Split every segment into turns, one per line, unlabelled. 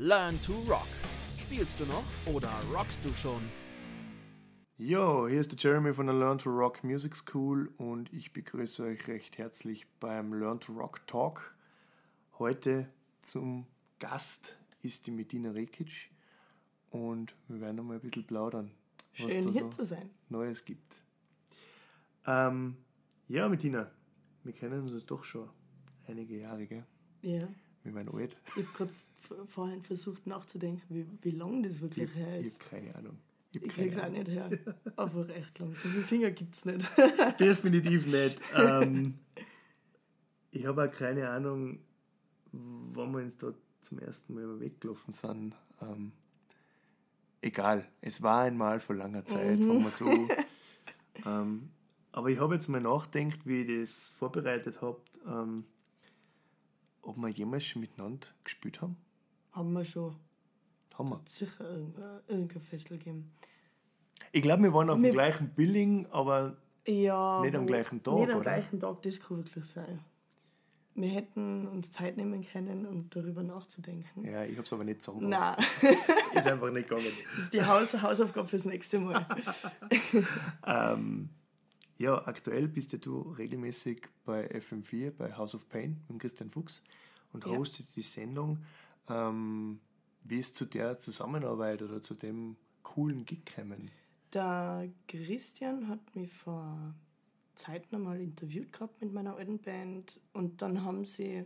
Learn to Rock. Spielst du noch oder rockst du schon?
Jo, hier ist der Jeremy von der Learn to Rock Music School und ich begrüße euch recht herzlich beim Learn to Rock Talk. Heute zum Gast ist die Medina Rekic und wir werden noch mal ein bisschen plaudern,
was Schön da hier so zu sein.
Neues gibt. Ähm, ja, Medina, wir kennen uns doch schon einige Jahre, gell?
Ja.
Wir waren alt.
Ich habe gerade vorhin versucht nachzudenken, wie, wie lang das wirklich
ich,
her
ist. Ich habe keine Ahnung.
Ich, ich krieg's auch nicht her. Einfach echt lang. So viele Finger gibt's nicht.
Definitiv nicht. Ähm, ich habe auch keine Ahnung, wann wir uns da zum ersten Mal weggelaufen sind. Ähm, egal, es war einmal vor langer Zeit, mhm. wir so. ähm, aber ich habe jetzt mal nachgedacht, wie ich das vorbereitet habe, ähm, ob wir jemals schon miteinander gespielt haben.
Haben wir schon.
Haben wir.
Sicher irgendein Festival geben.
Ich glaube, wir waren auf wir dem gleichen Billing, aber
ja,
nicht am gleichen Tag.
Nicht am oder? gleichen Tag, das kann wirklich sein. Wir hätten uns Zeit nehmen können, um darüber nachzudenken.
Ja, ich habe es aber nicht
zusammen. Nein.
ist einfach nicht gegangen.
Das ist die Haus Hausaufgabe fürs nächste Mal.
ähm, ja, aktuell bist ja du regelmäßig bei FM4, bei House of Pain mit Christian Fuchs und ja. hostest die Sendung. Ähm, wie ist zu der Zusammenarbeit oder zu dem coolen Gig gekommen?
Der Christian hat mich vor Zeit nochmal interviewt gehabt mit meiner alten Band und dann haben sie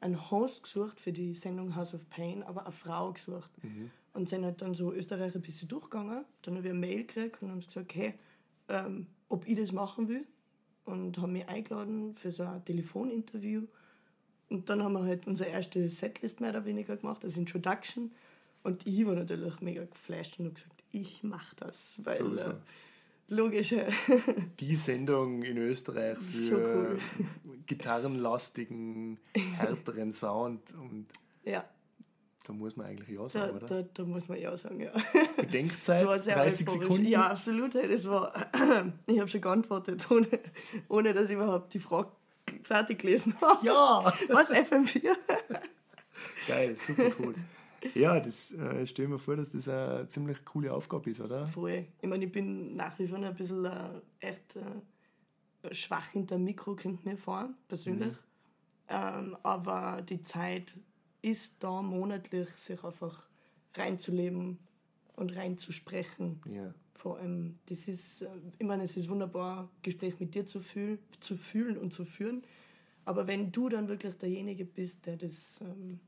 einen Host gesucht für die Sendung House of Pain, aber eine Frau gesucht. Mhm. Und sind halt dann so Österreich ein bisschen durchgegangen. Dann habe ich eine Mail gekriegt und haben gesagt, hey, ähm, ob ich das machen will. Und haben mich eingeladen für so ein Telefoninterview. Und dann haben wir halt unsere erste Setlist mehr oder weniger gemacht, als Introduction. Und ich war natürlich mega geflasht und habe gesagt, ich mache das. Weil, Sowieso. Äh, logisch.
Die Sendung in Österreich für so cool. gitarrenlastigen, härteren Sound. Und
ja.
Da muss man eigentlich ja sagen,
da,
oder?
Da, da, muss man ja sagen, ja.
Bedenkzeit, 30 Sekunden?
Ja, absolut. Das war, ich habe schon geantwortet, ohne, ohne dass ich überhaupt die Frage fertig gelesen habe.
Ja!
Was, FM4?
Geil, super cool. Ja, das äh, stell mir vor, dass das eine ziemlich coole Aufgabe ist, oder?
Voll. Ich meine, ich bin nach wie vor ein bisschen äh, echt äh, schwach hinter dem Mikro, kommt mir vor, persönlich. Mhm. Ähm, aber die Zeit ist da monatlich, sich einfach reinzuleben und reinzusprechen.
Ja.
Vor allem, das ist, äh, ich meine, es ist wunderbar, Gespräch mit dir zu, fühl, zu fühlen und zu führen. Aber wenn du dann wirklich derjenige bist, der das ähm,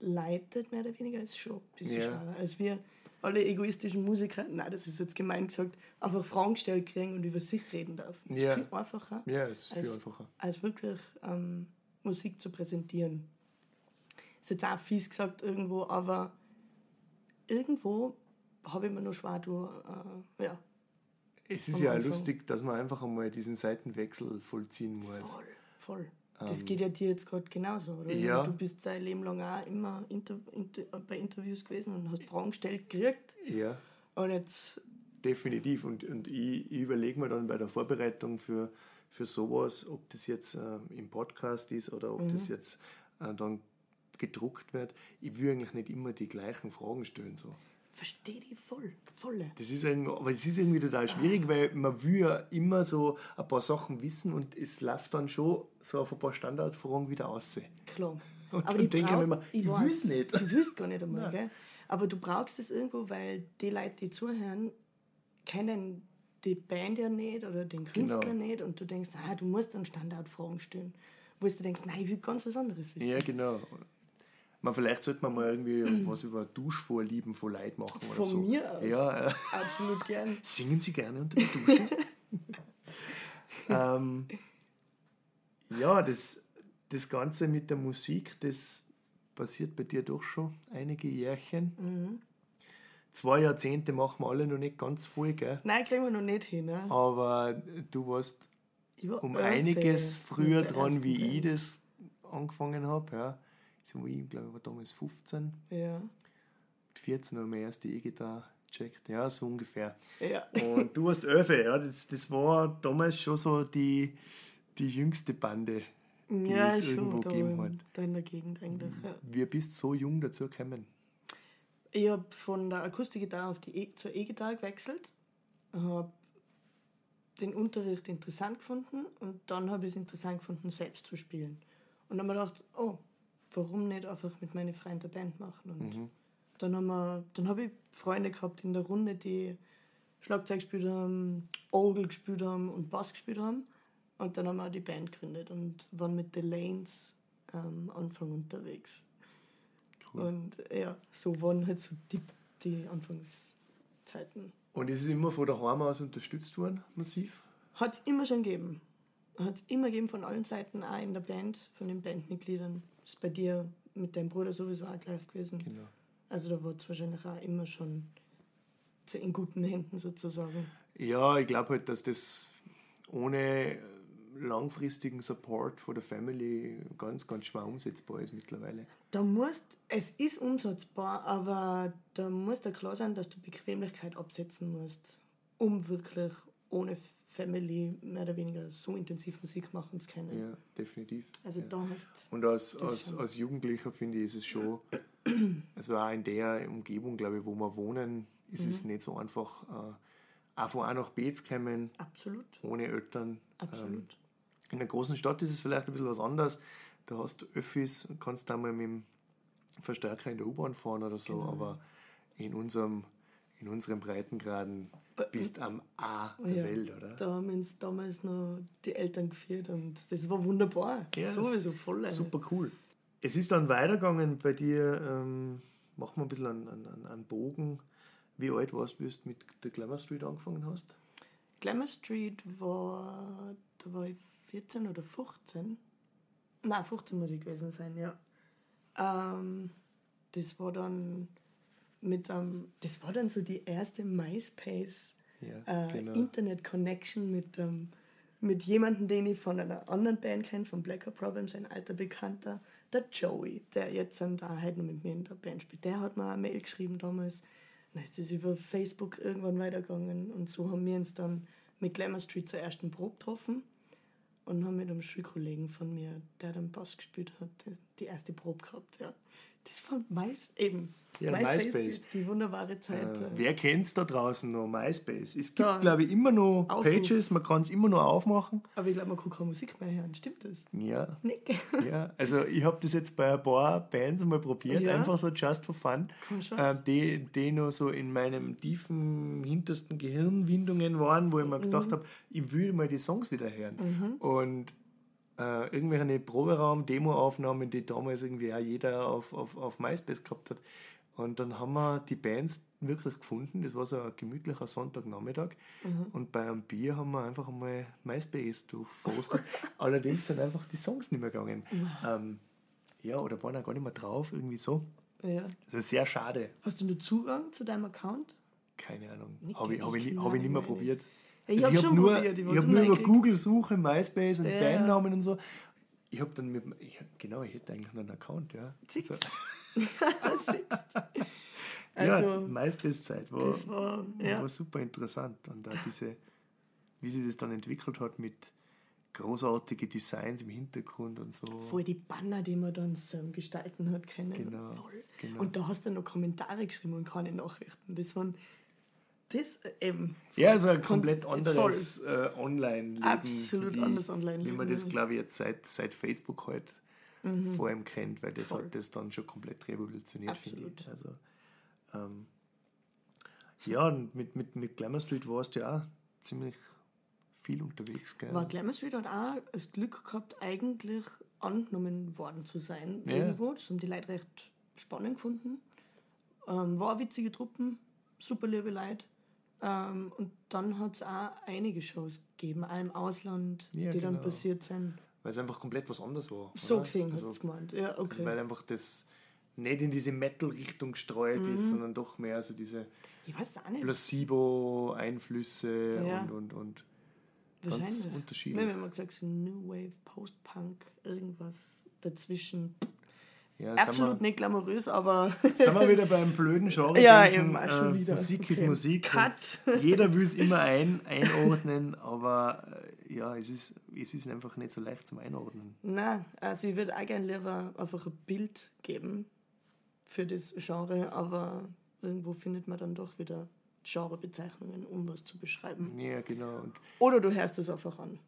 leitet, mehr oder weniger, ist schon ein bisschen ja. schwerer. Als wir alle egoistischen Musiker, nein, das ist jetzt gemein gesagt, einfach Fragen gestellt kriegen und über sich reden darf. Das ja. ist viel einfacher.
Ja, ist viel
als,
einfacher.
Als wirklich ähm, Musik zu präsentieren. Ist jetzt auch fies gesagt irgendwo, aber irgendwo habe ich mir nur schwer durch, äh, ja.
Es ist ja Anfang. lustig, dass man einfach einmal diesen Seitenwechsel vollziehen muss.
Voll, voll. Das ähm, geht ja dir jetzt gerade genauso, oder?
Ja.
Du bist dein Leben lang auch immer inter, inter, bei Interviews gewesen und hast Fragen gestellt gekriegt.
Ja.
Und jetzt.
Definitiv. Und, und ich, ich überlege mir dann bei der Vorbereitung für, für sowas, ob das jetzt äh, im Podcast ist oder ob mhm. das jetzt äh, dann gedruckt wird. Ich will eigentlich nicht immer die gleichen Fragen stellen. So
verstehe die voll, voll.
Das ist aber es ist irgendwie total schwierig, weil man will ja immer so ein paar Sachen wissen und es läuft dann schon so auf ein paar Standardfragen wieder aus.
Klar.
Und aber dann denke ich mir immer, ich, ich will es nicht.
Du willst gar nicht einmal, gell? Aber du brauchst es irgendwo, weil die Leute, die zuhören, kennen die Band ja nicht oder den Künstler genau. nicht und du denkst, ah, du musst dann Standardfragen stellen. Wo du denkst, nein, ich will ganz was anderes wissen.
Ja, genau. Man, vielleicht sollte man mal irgendwie was über Duschvorlieben von Leid machen
oder
von
so. Mir aus?
Ja, äh,
absolut gern.
Singen Sie gerne unter der Dusche? ähm, ja, das, das Ganze mit der Musik, das passiert bei dir doch schon einige Jährchen.
Mhm.
Zwei Jahrzehnte machen wir alle noch nicht ganz voll, gell?
Nein, kriegen wir noch nicht hin. Ne?
Aber du warst war um einiges früher dran, wie Band. ich das angefangen habe. Ja so ich glaube, ich war damals 15.
Ja.
Mit 14 habe ich meine erste E-Gitarre gecheckt. Ja, so ungefähr.
Ja.
Und du warst 11, ja. Das, das war damals schon so die, die jüngste Bande, die
ja,
es
schon,
irgendwo
da
gegeben hat.
Da in der Gegend eigentlich, ja.
Wir bist so jung dazu gekommen.
Ich habe von der Akustikgitarre auf die e zur E-Gitarre gewechselt, habe den Unterricht interessant gefunden und dann habe ich es interessant gefunden, selbst zu spielen. Und dann habe ich gedacht, oh, warum nicht einfach mit meinen Freunden Band machen? Und
Mhm.
dann haben wir, dann habe ich Freunde gehabt in der Runde, die Schlagzeug gespielt haben, Orgel gespielt haben und Bass gespielt haben. Und dann haben wir auch die Band gegründet und waren mit The Lanes am Anfang unterwegs.
Cool.
Und ja, so waren halt so die, die Anfangszeiten.
Und ist es immer von daheim aus unterstützt worden, massiv?
Hat es immer schon gegeben. Hat es immer gegeben von allen Seiten, auch in der Band, von den Bandmitgliedern. Ist bei dir mit deinem Bruder sowieso auch gleich gewesen.
Genau.
Also da war es wahrscheinlich auch immer schon in guten Händen sozusagen.
Ja, ich glaube halt, dass das ohne langfristigen Support von der Family ganz, ganz schwer umsetzbar ist mittlerweile.
Da musst, es ist umsetzbar, aber da muss dir klar sein, dass du Bequemlichkeit absetzen musst, um wirklich ohne Family mehr oder weniger so intensiv Musik machen zu können.
Ja, definitiv.
Also
ja.
da hast
Und als, als, als Jugendlicher finde ich, ist es schon, also auch in der Umgebung, glaube ich, wo wir wohnen, ist
Mhm.
es nicht so einfach, äh, auch von A nach B zu kommen,
absolut,
ohne Eltern.
absolut.
In einer großen Stadt ist es vielleicht ein bisschen was anderes. Da hast du Öffis, kannst da mal mit dem Verstärker in der U-Bahn fahren oder so,
Genau.
aber in unserem, in unseren Breitengraden bist am A der
Ja,
Welt, oder?
Da haben uns damals noch die Eltern geführt und das war wunderbar.
Ja,
Sowieso voll.
Super cool. Es ist dann weitergegangen bei dir, ähm, machen wir ein bisschen einen, einen, einen Bogen. Wie alt warst du, bis du mit der Glamour Street angefangen hast?
Glamour Street war, da war ich 14 oder 15. Nein, 15 muss ich gewesen sein, ja. Ähm, das war dann mit einem, das war dann so die erste MySpace
Ja,
äh,
genau.
Internet Connection mit, ähm, mit jemandem, den ich von einer anderen Band kenne, von Blacker Problems, ein alter Bekannter, der Joey, der jetzt dann da halt noch mit mir in der Band spielt. Der hat mir eine Mail geschrieben damals. Dann ist das über Facebook irgendwann weitergegangen und so haben wir uns dann mit Glamour Street zur ersten Probe getroffen und haben mit einem Schulkollegen von mir, der dann Bass gespielt hat, die- die erste Probe gehabt. Ja. Das war Mais, eben.
Ja, MySpace.
Die wunderbare Zeit.
Äh, wer kennt es da draußen noch? MySpace. Es gibt, glaube ich, immer noch
Aufruf.
Pages, man kann es immer noch aufmachen.
Aber ich glaube, man kann keine Musik mehr hören. Stimmt das?
Ja,
Nick.
ja. Also ich habe das jetzt bei ein paar Bands mal probiert,
Ja.
einfach so just for fun. Äh, die, die noch so in meinem tiefen, hintersten Gehirnwindungen waren, wo ich mir gedacht habe, ich will mal die Songs wieder hören. Und äh, irgendwelche Proberaum, Demoaufnahmen, die damals irgendwie auch jeder auf, auf, auf MySpace gehabt hat. Und dann haben wir die Bands wirklich gefunden. Das war so ein gemütlicher Sonntagnachmittag. Und bei einem Bier haben wir einfach einmal MySpace durchforstet. Allerdings sind einfach die Songs nicht mehr gegangen. Ähm, ja, oder waren auch gar nicht mehr drauf, irgendwie so.
Ja.
Das ist sehr schade.
Hast du nur Zugang zu deinem Account?
Keine Ahnung. Habe ich, hab ich, hab ich nicht mehr probiert.
Ja, ich
Also
hab
hab nur,
probiert, ich
Ich habe nur über. Google-Suche, MySpace und
Ja.
Bandnamen und so. Ich habe dann mit ich, genau, ich hätte eigentlich noch einen Account, ja.
Siehst
Also,
Siehst.
ja,
Also,
MySpace-Zeit war,
das war, ja.
war super interessant. Und auch diese, wie sich das dann entwickelt hat mit großartigen Designs im Hintergrund und so.
voll die Banner, die man dann so gestalten hat können.
Genau, genau.
Und da hast du noch Kommentare geschrieben und keine Nachrichten. Das waren das äh, eben.
Ja, also ein komplett anderes äh, Online-Leben.
Absolut
wie,
anderes Online-Leben,
Wie man das, glaube ich, jetzt seit, seit Facebook halt vor allem kennt, weil das
Mhm. Voll.
hat das dann schon komplett revolutioniert, finde ich. Also, ähm, ja, und mit, mit, mit Glamour Street warst du ja auch ziemlich viel unterwegs, gell?
War Glamour Street hat auch das Glück gehabt, eigentlich angenommen worden zu sein.
Ja.
Irgendwo. Das haben die Leute recht spannend gefunden. Ähm, war eine witzige Truppen, super liebe Leute. Ähm, und dann hat es auch einige Shows gegeben, auch im Ausland,
Ja,
die dann
genau.
passiert sind.
Weil es einfach komplett was anderes war.
So
oder?
gesehen
also,
hat es gemeint. Ja, okay.
Weil einfach das nicht in diese Metal-Richtung gestreut
Mhm.
ist, sondern doch mehr so diese. Placebo-Einflüsse
Ja.
und, und, und ganz unterschiedlich.
Haben immer gesagt, so New Wave, Post-Punk, irgendwas dazwischen.
Ja, sind wir-
Absolut nicht glamourös, aber
Sind wir wieder beim blöden Genre?
Ja, eben, auch schon
äh,
wieder.
Musik ist
Okay.
Musik.
Cut.
Jeder will es immer ein, einordnen, aber äh, ja, es ist, es ist einfach nicht so leicht zum Einordnen.
Nein, also ich würde auch gerne lieber einfach ein Bild geben für das Genre, aber irgendwo findet man dann doch wieder Genrebezeichnungen, um was zu beschreiben.
Ja, genau.
Oder du hörst es einfach an.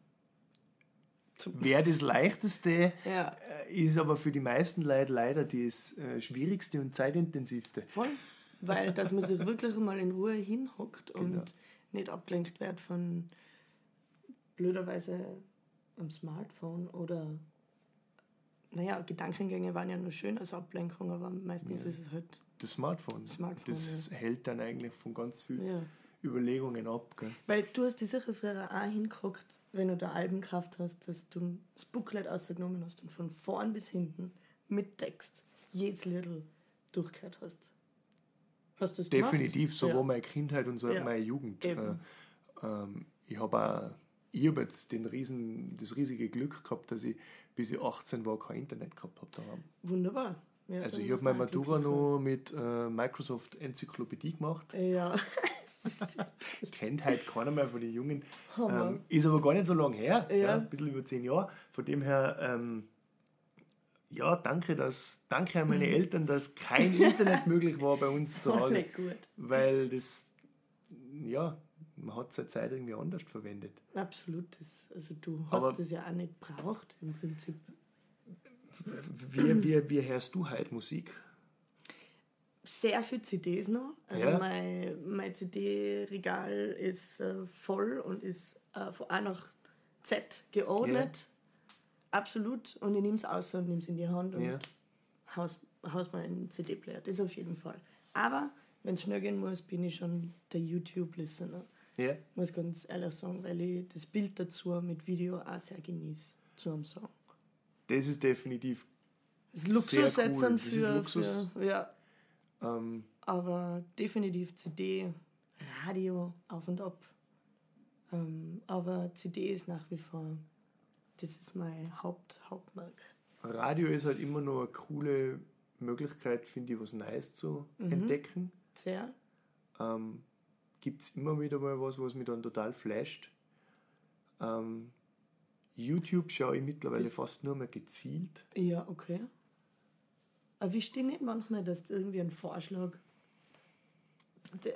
Wäre das Leichteste,
Ja.
äh, ist aber für die meisten Leute leider das äh, Schwierigste und Zeitintensivste.
Voll. Weil, dass man sich wirklich mal in Ruhe hinhockt und
Genau.
nicht abgelenkt wird von blöderweise am Smartphone oder naja, Gedankengänge waren ja nur schön als Ablenkung, aber meistens ist es halt,
Das Smartphone.
Smartphone,
das hält dann eigentlich von ganz vielen
ja.
Überlegungen ab. Gell?
Weil du hast dir sicher früher auch hingeguckt, wenn du da Alben gekauft hast, dass du das Booklet ausgenommen hast und von vorn bis hinten mit Text jedes Liedl durchgehört hast. Hast du das
Definitiv, so
gemacht?
war meine Kindheit und so
Ja.
meine Jugend. Äh, ähm, ich habe auch ich hab jetzt den riesen, das riesige Glück gehabt, dass ich bis ich 18 war kein Internet gehabt habe daheim.
Wunderbar. Ja,
Also ich habe meine Matura noch mit äh, Microsoft Enzyklopädie gemacht.
Ja.
Kennt halt keiner mehr von den Jungen.
Hammer.
Ähm, ist aber gar nicht so lange her,
Ja.
ja. ein bisschen über zehn Jahre. Von dem her, ähm, ja, danke, dass, danke an meine Eltern, dass kein Internet möglich war bei uns zu Hause.
Nicht gut.
Weil das, ja, man hat seine Zeit irgendwie anders verwendet.
Absolut. Das, also du hast
Aber-
das ja auch nicht braucht im Prinzip.
Wie, wie, wie hörst du heute Musik?
Sehr viel CDs noch. Also
Ja.
mein, mein CD-Regal ist äh, voll und ist äh, von A nach Z geordnet. Absolut. Und ich nehme es aus und nehme es in die Hand und
Ja.
haus, haus mal einen CD-Player. Das auf jeden Fall. Aber wenn es schnell gehen muss, bin ich schon der YouTube-Listener.
Ja.
Muss ganz ehrlich sagen, weil ich das Bild dazu mit Video auch sehr genieße zu einem Song.
Das ist definitiv,
Das
Sehr
Luxus
cool.
jetzt an
Das ist
für,
Luxus.
für ja,
ähm,
aber definitiv CD, Radio auf und ab. Ähm, aber CD ist nach wie vor, das ist mein Haupt, Hauptmerk.
Radio ist halt immer noch eine coole Möglichkeit, finde ich, was Neues zu entdecken.
Sehr.
Ähm, Gibt es immer wieder mal was, was mich dann total flasht. Ähm, YouTube schaue ich mittlerweile fast nur mehr gezielt.
Ja, okay. Aber wie steht nicht manchmal, dass du irgendwie ein Vorschlag,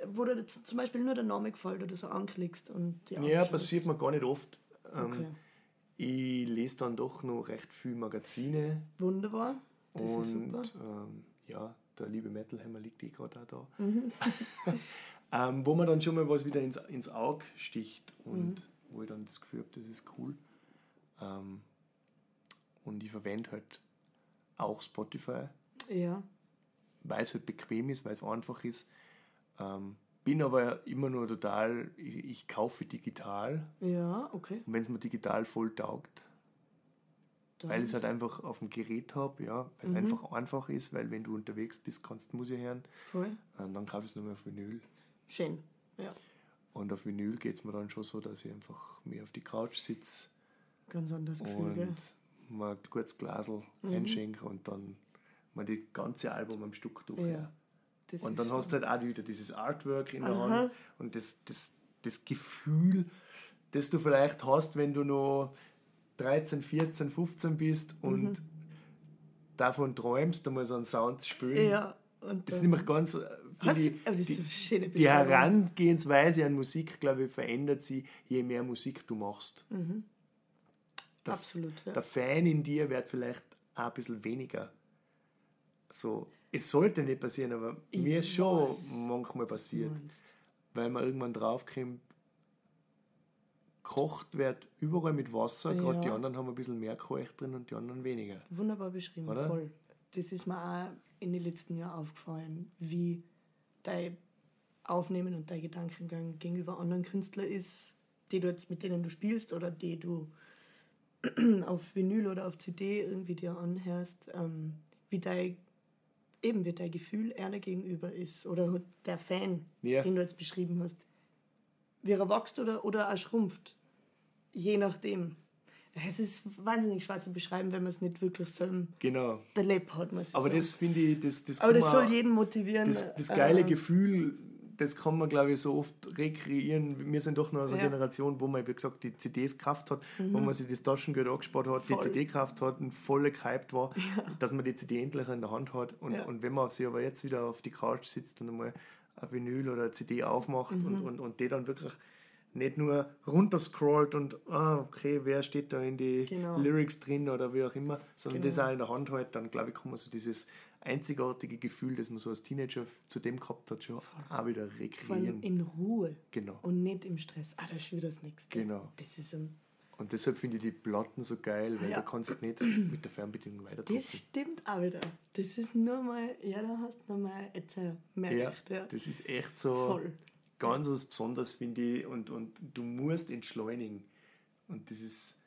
wo dir jetzt zum Beispiel nur der Name gefällt oder so anklickst und die
Ja, passiert mir gar nicht oft. Ähm,
Okay.
Ich lese dann doch noch recht viel Magazine
Wunderbar. Das ist
und
super.
ähm, ja, der liebe Metalhammer liegt eh gerade auch da.
Mhm.
ähm, wo man dann schon mal was wieder ins, ins Auge sticht und
Mhm.
wo ich dann das Gefühl habe, das ist cool. Ähm, und ich verwende halt auch Spotify,
Ja.
weil es halt bequem ist, weil es einfach ist. Ähm, bin aber immer nur total, ich, ich kaufe digital
Ja, okay.
und wenn es mir digital voll taugt,
Dann,
weil ich es halt einfach auf dem Gerät habe, ja, weil es einfach einfach ist, weil wenn du unterwegs bist, kannst du Musik hören,
voll.
und dann kaufe ich es nur mehr auf Vinyl.
Schön. Ja.
Und auf Vinyl geht es mir dann schon so, dass ich einfach mir auf die Couch sitze
Ganz anderes Gefühl, gell?
und mal ein gutes Glasl einschenke und dann mal die ganze Album am Stück durch.
Ja. Das
Und dann hast du halt auch wieder dieses Artwork in der
Aha.
Hand und das, das, das Gefühl, das du vielleicht hast, wenn du noch 13, 14, 15 bist und
Mhm.
davon träumst, einmal so einen Sound zu spielen.
Ja.
Das ist nämlich ganz,
das
die, die
Beschreibung.
Herangehensweise an Musik, glaube ich, verändert sie, je mehr Musik du machst. Der,
Mhm. Absolut, ja.
der Fan in dir wird vielleicht auch ein bisschen weniger. So, es sollte nicht passieren, aber
Ich
mir ist schon
weiß.
manchmal passiert, weil man irgendwann draufkommt, kocht wird überall mit Wasser, gerade
Ja.
die anderen haben ein bisschen mehr Keuch drin und die anderen weniger.
Wunderbar beschrieben,
Oder?
voll. Das ist mir auch in den letzten Jahren aufgefallen, wie dein Aufnehmen und dein Gedankengang gegenüber anderen Künstlern ist, die du jetzt, mit denen du spielst oder die du auf Vinyl oder auf CD irgendwie dir anhörst, ähm, wie dein eben wie dein Gefühl er gegenüber ist oder der Fan,
Ja.
den du jetzt beschrieben hast, wie er wächst oder, oder auch schrumpft. Je nachdem. Es ist wahnsinnig schwer zu beschreiben, wenn man es nicht wirklich so
Genau.
erlebt hat. Muss
Aber
sagen.
das finde ich, das, das
Aber das soll jeden motivieren.
das, das geile
äh,
Gefühl, das kann man, glaube ich, so oft rekreieren. Wir sind doch noch so eine
Ja.
Generation, wo man, wie gesagt, die CDs gekauft hat, wo
Mhm.
man sich das Taschengeld angespart hat,
Voll.
die CD gekauft hat und voll gehypt war, dass man die CD endlich in der Hand hat. Und,
Ja.
und wenn man sich aber jetzt wieder auf die Couch sitzt und einmal ein Vinyl oder eine CD aufmacht
Mhm.
und, und, und die dann wirklich nicht nur runterscrollt und, ah, okay, wer steht da in die
Genau.
Lyrics drin oder wie auch immer, sondern
Genau.
das auch in der Hand hält, dann glaube ich, kann man so dieses einzigartige Gefühl, das man so als Teenager zu dem gehabt hat, schon auch wieder
Vor allem
rekreieren.
in Ruhe
Genau.
und nicht im Stress. Ah, da ist wieder das nächste.
Genau.
Das ist ein,
Und deshalb finde ich die Platten so geil, weil
Ja.
da kannst du nicht mit der Fernbedienung weiter
das stimmt auch wieder. Das ist nur mal, ja, da hast du nochmal jetzt äh, mehr
Ja,
recht, ja.
das ist echt so
Voll.
ganz was Besonderes, finde ich. Und, und du musst entschleunigen. Und das ist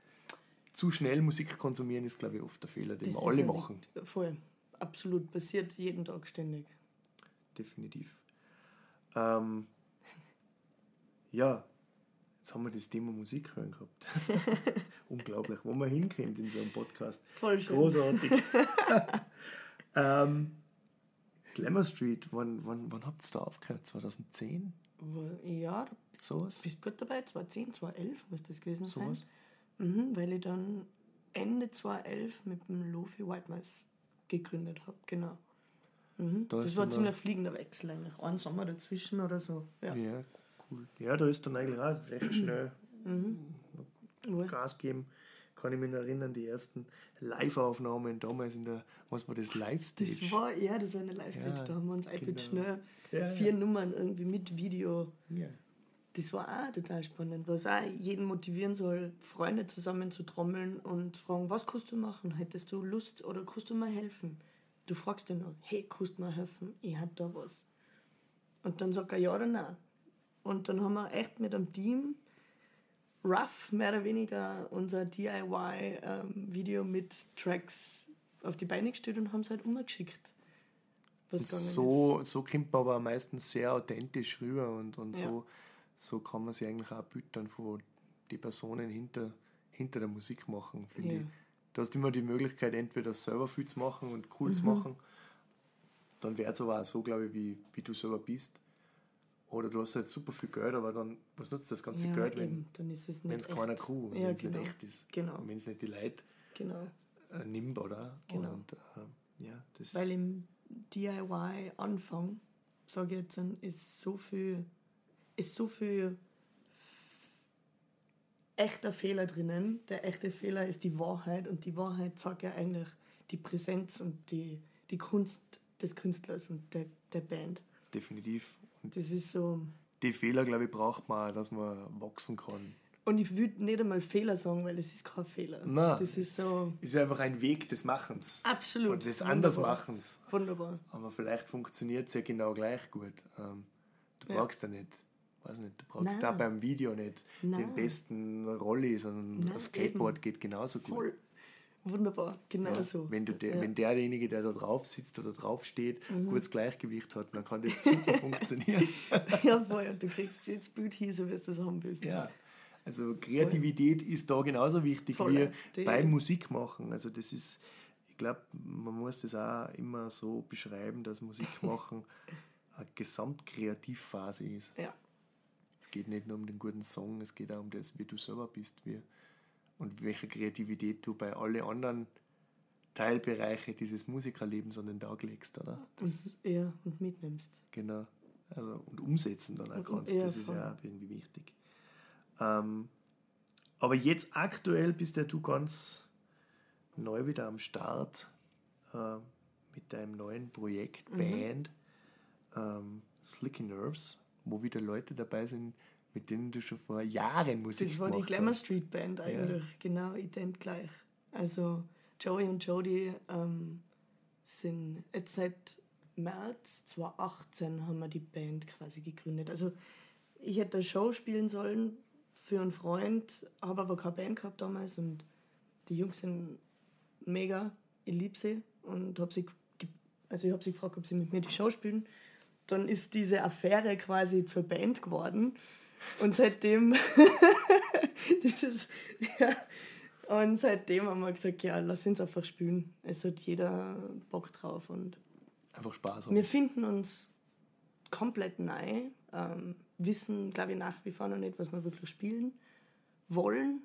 zu schnell Musik konsumieren, ist, glaube ich, oft der Fehler, den
Das
wir alle machen.
Voll. Absolut. Passiert jeden Tag ständig.
Definitiv. Ähm, ja, jetzt haben wir das Thema Musik hören gehabt. Unglaublich, wo man hinkommt in so einem Podcast.
Voll schön.
Großartig. ähm, Glamour Street, wann, wann, wann habt ihr da aufgehört? 2010?
Wo- Ja, du
Sowas?
bist gut dabei. 2010, 2011 muss das gewesen sein.
Sowas?
Mhm, weil ich dann Ende 2011 mit dem Lofi White Mice gegründet habe. Genau. Mhm.
Da
Das war ziemlich fliegender Wechsel eigentlich. Ein Sommer dazwischen oder so. Ja.
Ja. cool. Ja, da ist dann eigentlich auch recht schnell
Wohl.
Gas geben. Kann ich mich noch erinnern, die ersten Live-Aufnahmen damals in der, was war das, Live-Stage?
Das war, ja, das war eine Live-Stage.
Ja,
da haben wir uns iPad
genau.
schnell
Ja,
vier
ja.
Nummern irgendwie mit Video. Das war auch total spannend, was auch jeden motivieren soll, Freunde zusammen zu trommeln und fragen, was kannst du machen? Hättest du Lust oder kannst du mir helfen? Du fragst ihn nur, hey, kannst du mir helfen? Ich hab da was. Und dann sagt er ja oder nein. Und dann haben wir echt mit einem Team rough, mehr oder weniger, unser DIY-Video mit Tracks auf die Beine gestellt und haben es halt umgeschickt. Gegangen ist.
So, so kommt man aber meistens sehr authentisch rüber und, und
Ja.
so, so kann man sich eigentlich auch dann von die Personen hinter, hinter der Musik machen, finde
Ja.
ich. Du hast immer die Möglichkeit, entweder selber viel zu machen und cool
Mhm.
zu machen, dann wird es aber auch so, glaube ich, wie, wie du selber bist. Oder du hast halt super viel Geld, aber dann, was nutzt das ganze
ja,
Geld, wenn
es
wenn es keiner. Crew,
Ja,
wenn es
genau.
nicht echt ist.
Genau.
Wenn es nicht die Leute
Genau.
äh, nimmt, oder?
Genau.
Und, äh, ja, das
Weil im DIY-Anfang, sage ich jetzt, ist so viel, ist so viel echter Fehler drinnen. Der echte Fehler ist die Wahrheit und die Wahrheit sagt ja eigentlich die Präsenz und die, die Kunst des Künstlers und der, der Band.
definitiv. Und
Das ist so.
die Fehler, glaube ich, braucht man auch, dass man wachsen kann.
Und ich würde nicht einmal Fehler sagen, weil es ist kein Fehler.
Nein.
Das ist so.
Es ist einfach ein Weg des Machens.
Absolut.
Und des. Andersmachens.
Wunderbar.
Aber vielleicht funktioniert es ja genau gleich gut. Ähm, du
Ja.
brauchst ja nicht, weiß nicht, du brauchst
Nein.
da beim Video nicht
Nein.
den besten Rolli, sondern
Nein,
ein Skateboard geht genauso gut.
Voll. Wunderbar. Genau
Ja,
so.
wenn, du de,
Ja. Mhm.
wenn derjenige, der da drauf sitzt oder drauf steht, gutes Gleichgewicht hat, dann kann das super funktionieren.
Ja, voll. Und du kriegst jetzt Bild hin, so wie du das haben willst.
Ja. Also Kreativität ist da genauso wichtig
Voll,
wie beim Musikmachen. Also das ist, ich glaube, man muss das auch immer so beschreiben, dass Musikmachen eine Gesamtkreativphase ist.
Ja.
Es geht nicht nur um den guten Song, es geht auch um das, wie du selber bist wie, und welche Kreativität du bei allen anderen Teilbereiche dieses Musikerlebens an den Tag legst, oder? Das,
Und, ja, und mitnimmst.
Genau. Also, und umsetzen dann auch
Und-
kannst.
ja,
das ist
voll.
ja auch irgendwie wichtig. Ähm, aber jetzt aktuell bist ja du ganz neu wieder am Start äh, mit deinem neuen Projekt,
Mhm.
Band, ähm, Slicky Nerves, wo wieder Leute dabei sind, mit denen du schon vor Jahren Musik
Das war die
gemacht
Glamour
hast.
Street Band eigentlich, genau, ident gleich. Also Joey und Jody ähm, sind jetzt seit März 2018 haben wir die Band quasi gegründet. Also ich hätte eine Show spielen sollen für einen Freund, habe aber keine Band gehabt damals und die Jungs sind mega, ich liebe sie und habe sie, also ich habe sie gefragt, ob sie mit mir die Show spielen. Dann ist diese Affäre quasi zur Band geworden und seitdem dieses, ja, und seitdem haben wir gesagt, ja, lass uns einfach spielen. Es hat jeder Bock drauf und
Einfach Spaß haben.
wir finden uns komplett neu, ähm, wissen, glaube ich, nach wie vor noch nicht, was wir wirklich spielen wollen.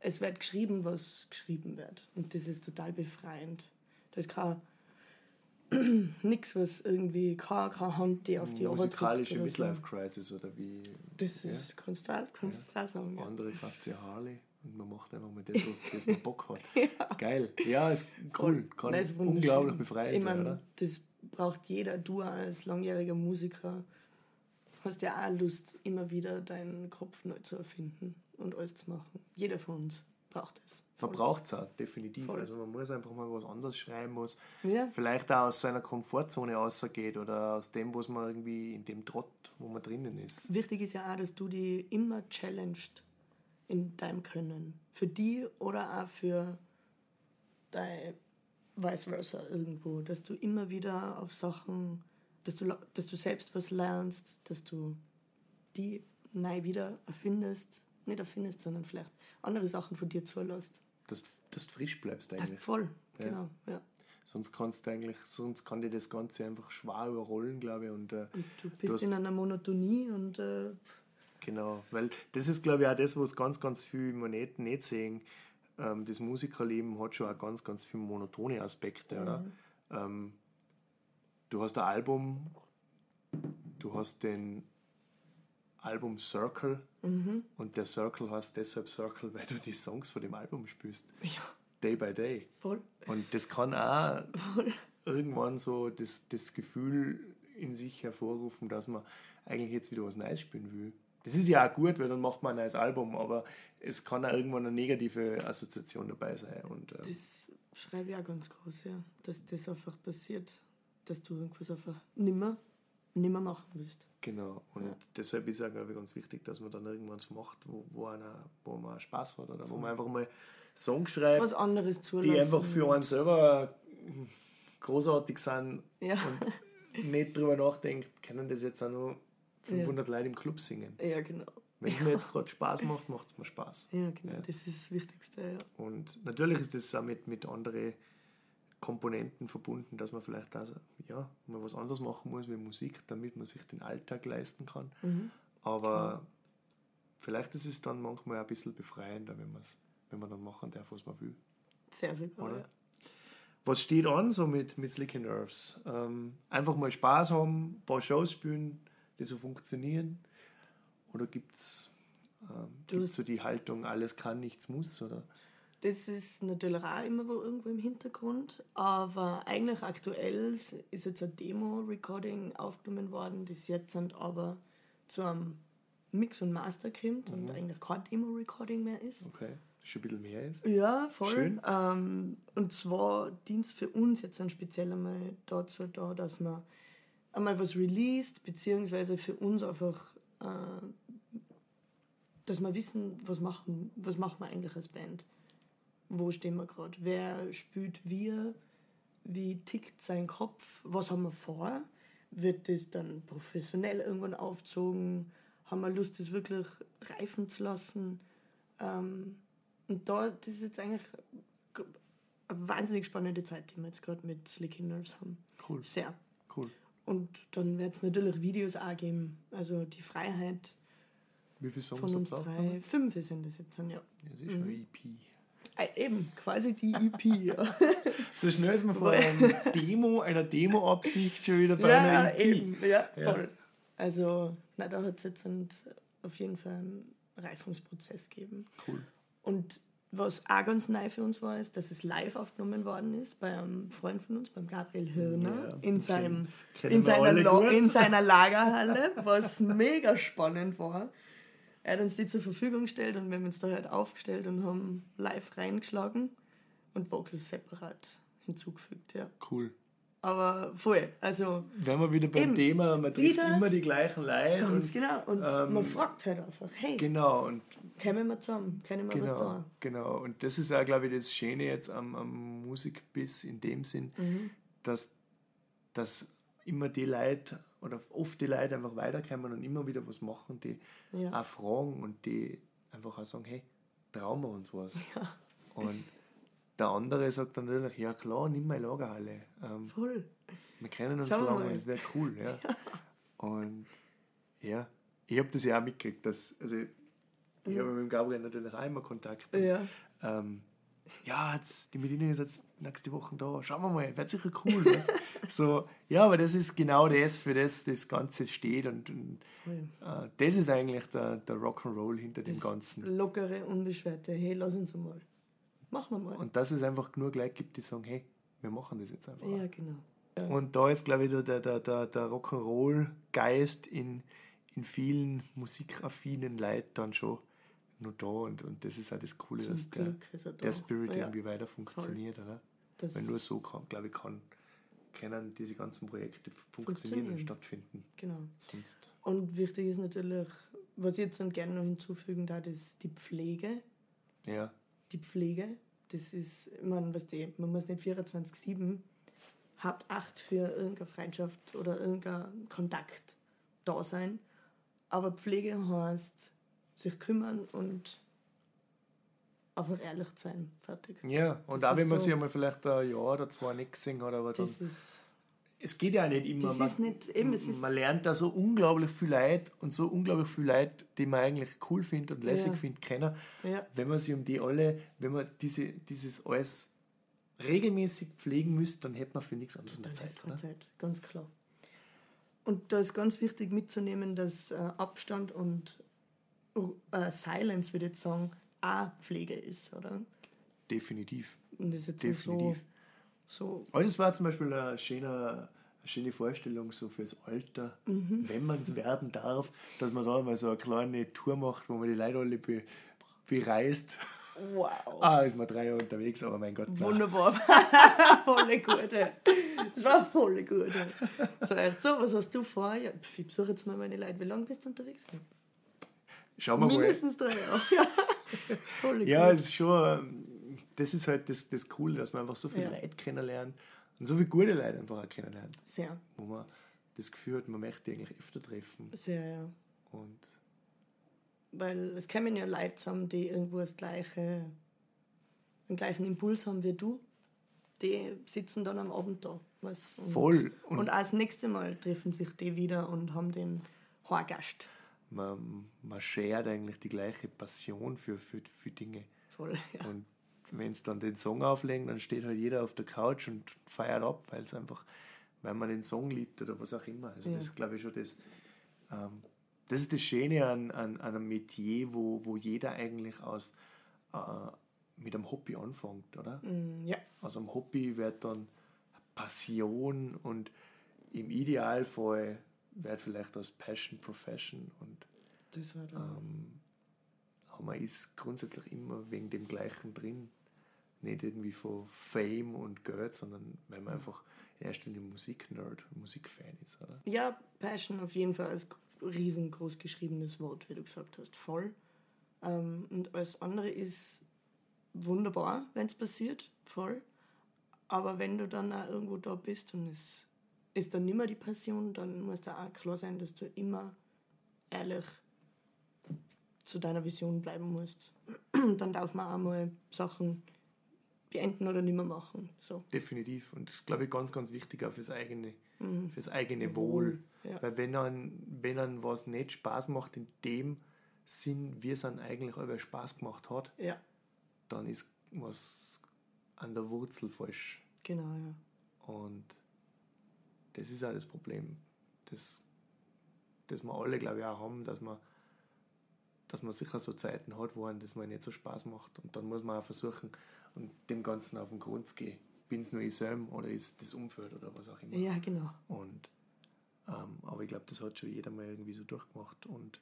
Es wird geschrieben, was geschrieben wird. Und das ist total befreiend. Da ist kein nichts, was irgendwie keine, keine Hand, die auf die Arbeit
Musikalische Midlife Crisis oder wie.
Das ist, ja? kannst du auch, kannst ja. auch sagen.
Ja. Andere kauft sich Harley und man macht einfach mal das, auf das man Bock hat. ja. Geil. Ja, ist cool. Kann Nein, ist unglaublich befreiend
ich mein, oder? Das braucht jeder. Du als langjähriger Musiker hast ja auch Lust, immer wieder deinen Kopf neu zu erfinden und alles zu machen. Jeder von uns braucht es.
Man braucht es auch, definitiv. Voll. Also man muss einfach mal was anderes schreiben, was ja. vielleicht auch aus seiner Komfortzone rausgeht oder aus dem, was man irgendwie in dem Trott, wo man drinnen ist.
Wichtig ist ja auch, dass du die immer challenged in deinem Können. Für die oder auch für dein vice versa irgendwo. Dass du immer wieder auf Sachen, dass du, dass du selbst was lernst, dass du die neu wieder erfindest. Nicht erfindest, sondern vielleicht andere Sachen von dir zulässt
dass, dass du frisch bleibst eigentlich.
Das voll, ja. genau, ja.
Sonst kannst du eigentlich, sonst kann dir das Ganze einfach schwer überrollen, glaube ich. Und, äh,
und du bist du in einer Monotonie und äh,
Genau, weil das ist, glaube ich, auch das, was ganz, ganz viele nicht, nicht sehen. Ähm, das Musikerleben hat schon auch ganz, ganz viele monotone Aspekte, mhm. oder? Ähm, du hast ein Album, du hast den Album Circle mhm. und der Circle heißt deshalb Circle, weil du die Songs von dem Album spielst. Ja. Day by Day.
Voll.
Und das kann auch Voll. irgendwann so das, das Gefühl in sich hervorrufen, dass man eigentlich jetzt wieder was Neues spielen will. Das ist ja auch gut, weil dann macht man ein neues Album, aber es kann auch irgendwann eine negative Assoziation dabei sein. Und,
äh das schreibe ich auch ganz groß, ja. Dass das einfach passiert, dass du irgendwas einfach nimmer nicht mehr machen willst.
Genau, und ja. deshalb ist es glaube ich, ganz wichtig, dass man dann irgendwann was macht, wo, wo, einer, wo man Spaß hat oder wo man einfach mal Songs schreibt,
was anderes zulassen.
die einfach für einen selber großartig sind ja. und nicht drüber nachdenkt, können das jetzt auch nur 500 ja. Leute im Club singen.
Ja, genau.
Wenn es mir jetzt gerade Spaß macht, macht es mir Spaß.
Ja, genau, das ist das Wichtigste. Ja.
Und natürlich ist das auch mit, mit anderen Komponenten verbunden, dass man vielleicht auch, ja, mal was anderes machen muss mit Musik, damit man sich den Alltag leisten kann. Mhm. Aber genau. vielleicht ist es dann manchmal ein bisschen befreiender, wenn, wenn man dann machen darf, was man will.
Sehr, sehr gut. Ja.
Was steht an so mit, mit Slicky Nerves? Ähm, einfach mal Spaß haben, ein paar Shows spielen, die so funktionieren? Oder gibt es ähm, so die Haltung, alles kann, nichts muss? Oder?
Das ist natürlich auch immer wo irgendwo im Hintergrund, aber eigentlich aktuell ist jetzt ein Demo-Recording aufgenommen worden, das jetzt aber zu einem Mix und Master kommt mhm. und eigentlich kein Demo-Recording mehr ist.
Okay, schon ein bisschen mehr ist.
Ja, voll. Schön. Ähm, und zwar dient es für uns jetzt dann speziell einmal dazu da, dass man einmal was released, beziehungsweise für uns einfach, äh, dass wir wissen, was machen, was machen wir eigentlich als Band wo stehen wir gerade, wer spielt wir, wie tickt sein Kopf, was haben wir vor, wird das dann professionell irgendwann aufgezogen, haben wir Lust, das wirklich reifen zu lassen. Ähm, und da, das ist jetzt eigentlich eine wahnsinnig spannende Zeit, die wir jetzt gerade mit Slicky Nerves haben.
Cool.
Sehr.
Cool.
Und dann wird es natürlich Videos auch geben. Also die Freiheit
Wie viele Songs
von uns drei. Fünf sind das jetzt dann, ja.
Ja, das ist schon mhm. EP.
Äh, eben, quasi die EP. Ja.
so schnell ist man von einer Demo, einer Demo-Absicht schon wieder bei
ja,
einer EP.
Eben, ja, voll. Ja. Also, na, da hat es jetzt auf jeden Fall einen Reifungsprozess gegeben.
Cool.
Und was auch ganz neu für uns war, ist, dass es live aufgenommen worden ist bei einem Freund von uns, beim Gabriel Hirner, ja, in, seinem, in, seiner in seiner Lagerhalle, was mega spannend war er hat uns die zur Verfügung gestellt und wir haben uns da halt aufgestellt und haben live reingeschlagen und Vocals separat hinzugefügt, ja.
Cool.
Aber voll, also...
Wenn wir wieder beim eben, Thema, man trifft immer die gleichen Leute.
Ganz und, genau, und ähm, man fragt halt einfach, hey,
genau, und
kommen wir zusammen, können wir
genau,
was da?
Genau, und das ist auch, glaube ich, das Schöne jetzt am, am Musikbiss in dem Sinn, mhm. dass, dass immer die Leute oder oft die Leute einfach weiterkommen und immer wieder was machen, die ja. auch fragen und die einfach auch sagen, hey, trauen wir uns was. Ja. Und der andere sagt dann natürlich, ja klar, nimm mal Lagerhalle. Ähm,
Voll.
Wir kennen uns lange das wäre cool. Ja. ja. Und ja, ich habe das ja auch mitgekriegt, dass, also ich
Mhm.
habe mit dem Gabriel natürlich auch immer Kontakt. Und,
Ja.
ähm, ja, jetzt, die Medina ist jetzt nächste Woche da, schauen wir mal, wird sicher cool. weißt? so, ja, aber das ist genau das, für das das Ganze steht und, und äh, das ist eigentlich der, der Rock'n'Roll hinter dem
Das
Ganzen.
Lockere, unbeschwerte, hey, lass uns mal. Machen wir mal.
Und dass es einfach nur Leute gibt, die sagen, hey, wir machen das jetzt einfach.
ja, genau.
Und da ist, glaube ich, der, der, der, der Rock'n'Roll-Geist in, in vielen musikaffinen Leuten dann schon nur da. Und, und das ist auch das Coole,
Zum
dass der,
er da.
der Spirit
Ja.
irgendwie weiter funktioniert. Oder?
Das
Weil nur so, kann, glaube ich, kann, können diese ganzen Projekte funktionieren und stattfinden.
Genau.
Sonst,
Und wichtig ist natürlich, was ich jetzt dann gerne noch hinzufügen darf, ist die Pflege.
ja,
Die Pflege, das ist, meine, was die, man muss nicht 24-7 Hauptacht für irgendeine Freundschaft oder irgendein Kontakt da sein. Aber Pflege heißt sich kümmern und einfach ehrlich sein. Fertig.
ja. und
Das
auch wenn man
so-
sich einmal vielleicht ein Jahr oder zwei nicht gesehen hat, aber dann,
ist,
es geht ja nicht immer. man,
nicht, eben,
man lernt da so unglaublich viel Leute und so unglaublich viel Leute, die man eigentlich cool findet und lässig
Ja.
findet, kennen.
ja,
Wenn man sich um die alle, wenn man diese, dieses alles regelmäßig pflegen müsste, dann hätte man für nichts anderes mehr Zeit.
keine
Oder?
Zeit, ganz klar. Und da ist ganz wichtig mitzunehmen, dass äh, Abstand und äh, Silence, würde ich jetzt sagen, auch Pflege ist, oder?
Definitiv.
Und das ist jetzt nicht so,
Definitiv.
so
Aber das war zum Beispiel eine schöne, eine schöne Vorstellung so fürs Alter,
Mhm.
wenn man es werden darf, dass man da mal so eine kleine Tour macht, wo man die Leute alle be, bereist.
wow.
Ah, ist man drei Jahre unterwegs, aber mein Gott.
Wunderbar. voll gut. ey. Das war voll gut. ey. So, was hast du vor? Ja, ich besuche jetzt mal meine Leute. Wie lange bist du unterwegs?
Schauen wir mal.
Mindestens drei Jahre. Ja,
Ja, ist schon, das ist halt das, das Coole, dass man einfach so viele
Ja.
Leute kennenlernt und so viele gute Leute einfach auch kennenlernt,
Sehr,
wo man das Gefühl hat, man möchte die eigentlich öfter treffen.
sehr, ja.
Und
Weil es kommen ja Leute zusammen, die irgendwo das gleiche, den gleichen Impuls haben wie du. Die sitzen dann am Abend da. Weißt, und,
Voll.
Und,
Und-
auch das nächste Mal treffen sich die wieder und haben den Haargast.
Man, man shared eigentlich die gleiche Passion für, für, für Dinge.
Voll, ja.
Und wenn es dann den Song auflegen, dann steht halt jeder auf der Couch und feiert ab, weil es einfach, weil man den Song liebt oder was auch immer. Also
Ja.
das ist, glaube ich, schon das. Ähm, das ist das Schöne an, an, an einem Metier, wo, wo jeder eigentlich aus äh, mit einem Hobby anfängt, oder?
Mm, ja,
Aus einem Hobby wird dann Passion und im Idealfall wird vielleicht aus Passion Profession und
das war
ähm, aber man ist grundsätzlich immer wegen dem Gleichen drin. Nicht irgendwie von Fame und Geld, sondern weil man einfach in erster Linie Musik-Nerd, Musikfan ist. Oder?
Ja, Passion auf jeden Fall als riesengroß geschriebenes Wort, wie du gesagt hast, voll. Ähm, und alles andere ist wunderbar, wenn es passiert, voll. Aber wenn du dann auch irgendwo da bist und es ist dann nicht mehr die Passion, dann muss da auch klar sein, dass du immer ehrlich zu deiner Vision bleiben musst. dann darf man auch mal Sachen beenden oder nicht mehr machen. So.
Definitiv. Und das ist, glaube ich, ganz, ganz wichtig auch fürs eigene,
Mhm.
fürs eigene Wohl.
Ja.
Weil wenn dann, wenn dann was nicht Spaß macht in dem Sinn, wie es dann eigentlich aber Spaß gemacht hat,
ja,
dann ist was an der Wurzel falsch.
genau, ja.
Und das ist auch das Problem, das, das wir alle, glaube ich, auch haben, dass man, dass man sicher so Zeiten hat, wo einem das mal nicht so Spaß macht. Und dann muss man auch versuchen, und dem Ganzen auf den Grund zu gehen. Bin es nur ich selbst oder ist das Umfeld oder was auch immer.
Ja, genau.
Und, ähm, aber ich glaube, das hat schon jeder mal irgendwie so durchgemacht. Und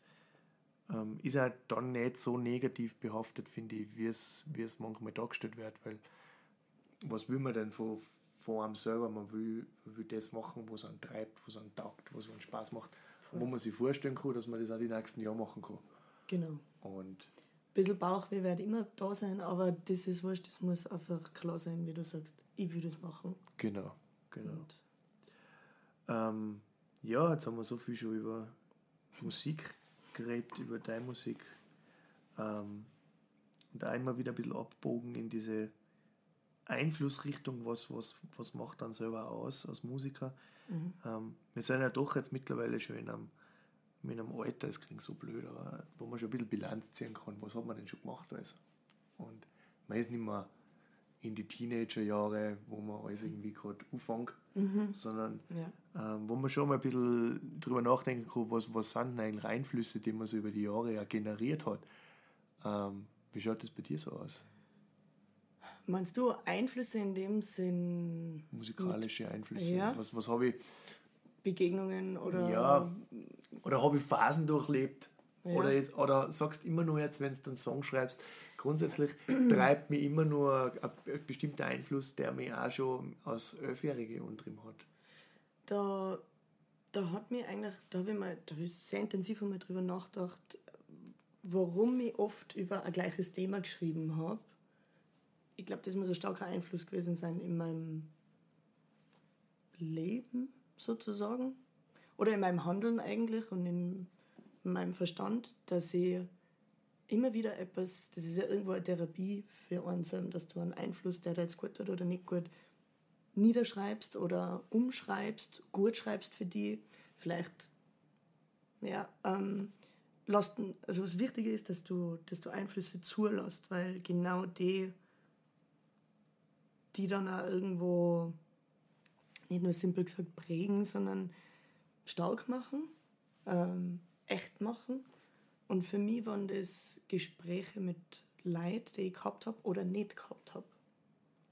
ähm, ist halt dann nicht so negativ behaftet, finde ich, wie es, wie es manchmal dargestellt wird, weil was will man denn von, von einem selber? Man will, will das machen, was einen treibt, was einen taugt, was einen Spaß macht, wo man sich vorstellen kann, dass man das auch die nächsten Jahre machen kann.
Genau.
Und
Ein bisschen Bauchweh wird immer da sein, aber das ist wurscht, das muss einfach klar sein, wie du sagst, ich will das machen.
genau, genau. Ähm, ja, jetzt haben wir so viel schon über Musik geredet, über deine Musik. Ähm, und immer wieder ein bisschen abbogen in diese Einflussrichtung, was, was, was macht dann selber aus als Musiker. Mhm. Ähm, wir sind ja doch jetzt mittlerweile schon in einem, in einem Alter, es klingt so blöd, aber wo man schon ein bisschen Bilanz ziehen kann, was hat man denn schon gemacht alles. Und man ist nicht mehr in die Teenagerjahre, wo man alles irgendwie gerade anfängt, mhm. sondern ja. ähm, wo man schon mal ein bisschen drüber nachdenken kann, was, was sind denn eigentlich Einflüsse, die man so über die Jahre ja generiert hat. Ähm, wie schaut das bei dir so aus?
Meinst du Einflüsse in dem Sinn?
Musikalische Einflüsse. Ja. Was, was habe ich?
Begegnungen oder.
Ja. Oder habe ich Phasen durchlebt? Ja. Oder, jetzt, oder sagst immer nur jetzt, wenn du einen Song schreibst, grundsätzlich treibt mich immer nur ein, bestimmter Einfluss, der mich auch schon als Elfjährige umtrieben hat.
Da, da hat mir eigentlich, da habe ich, mal, da hab ich sehr intensiv einmal drüber nachgedacht, warum ich oft über ein gleiches Thema geschrieben habe ich glaube, das muss ein starker Einfluss gewesen sein in meinem Leben sozusagen. Oder in meinem Handeln eigentlich und in meinem Verstand, dass ich immer wieder etwas, das ist ja irgendwo eine Therapie für einen, dass du einen Einfluss, der da jetzt gut tut oder nicht gut, niederschreibst oder umschreibst, gut schreibst für die, vielleicht, ja, ähm, lassen, also was wichtig ist, dass du, dass du Einflüsse zulässt, weil genau die die dann auch irgendwo nicht nur simpel gesagt prägen, sondern stark machen, ähm, echt machen. Und für mich waren das Gespräche mit Leid, die ich gehabt habe oder nicht gehabt habe.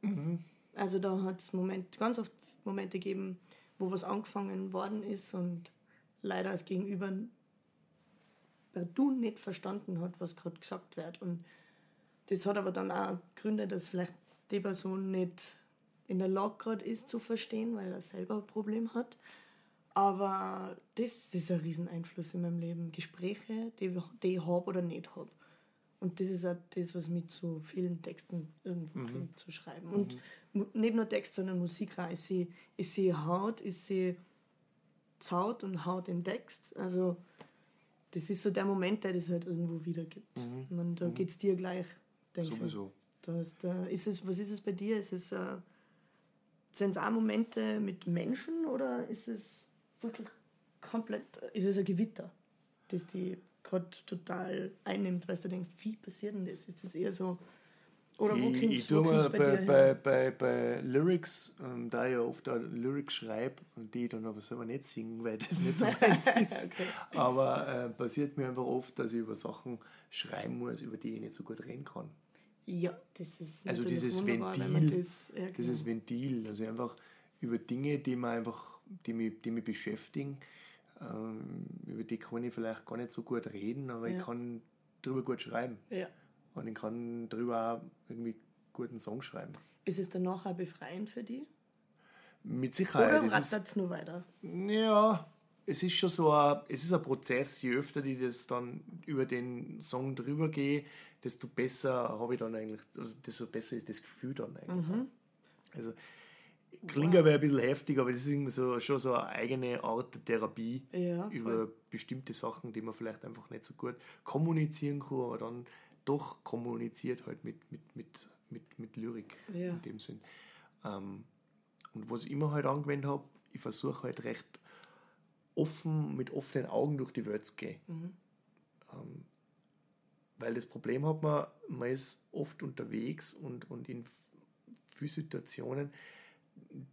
Mhm. Also da hat es Moment, ganz oft Momente gegeben, wo was angefangen worden ist und leider als Gegenüber weil du nicht verstanden hat, was gerade gesagt wird. Und das hat aber dann auch Gründe, dass vielleicht die Person nicht in der Lage gerade ist zu verstehen, weil er selber ein Problem hat. Aber das ist ein Rieseneinfluss in meinem Leben. Gespräche, die, die ich habe oder nicht habe. Und das ist auch das, was mit so vielen Texten irgendwo mhm. bringt, zu schreiben. Mhm. Und nicht nur Text, sondern Musik auch. Ich sehe, ich sehe Haut, ich sehe Zaut und Haut im Text. Also das ist so der Moment, der das halt irgendwo wiedergibt. Mhm. Man, da mhm. geht es dir gleich, denke ich. Sowieso. Da ist, da ist es, was ist es bei dir? Ist es, äh, sind es auch Momente mit Menschen oder ist es wirklich komplett, ist es ein Gewitter, das die gerade total einnimmt, weil du denkst, wie passiert denn das? Ist das eher so, oder wo
kommt Ich tue mal bei, bei, bei, bei, Lyrics, ähm, da ich ja oft auch Lyrics schreibe und die dann aber selber nicht singen, weil das nicht so meins ist. okay. Aber äh, passiert mir einfach oft, dass ich über Sachen schreiben muss, über die ich nicht so gut reden kann.
Ja, das ist
Also dieses Ventil, das, ja, genau. dieses Ventil, also einfach über Dinge, die mir einfach, die mich, die mich beschäftigen, ähm, über die kann ich vielleicht gar nicht so gut reden, aber ja. ich kann darüber gut schreiben.
Ja.
Und ich kann darüber auch irgendwie guten Song schreiben.
Ist es danach auch befreiend für dich?
Mit Sicherheit.
Oder rattert es nur weiter?
Ja, es ist schon so ein, es ist ein Prozess, je öfter ich das dann über den Song drüber gehe, desto besser habe ich dann eigentlich, also desto besser ist das Gefühl dann eigentlich. Mhm. Also klingt wow. aber ein bisschen heftig, aber das ist irgendwie so, schon so eine eigene Art der Therapie ja, über bestimmte Sachen, die man vielleicht einfach nicht so gut kommunizieren kann, aber dann doch kommuniziert halt mit, mit, mit, mit, mit Lyrik ja. in dem Sinn. Ähm, und was ich immer halt angewendet habe, ich versuche halt recht offen, mit offenen Augen durch die Welt zu gehen. Mhm. Ähm, weil das Problem hat man, man ist oft unterwegs und, und in vielen Situationen,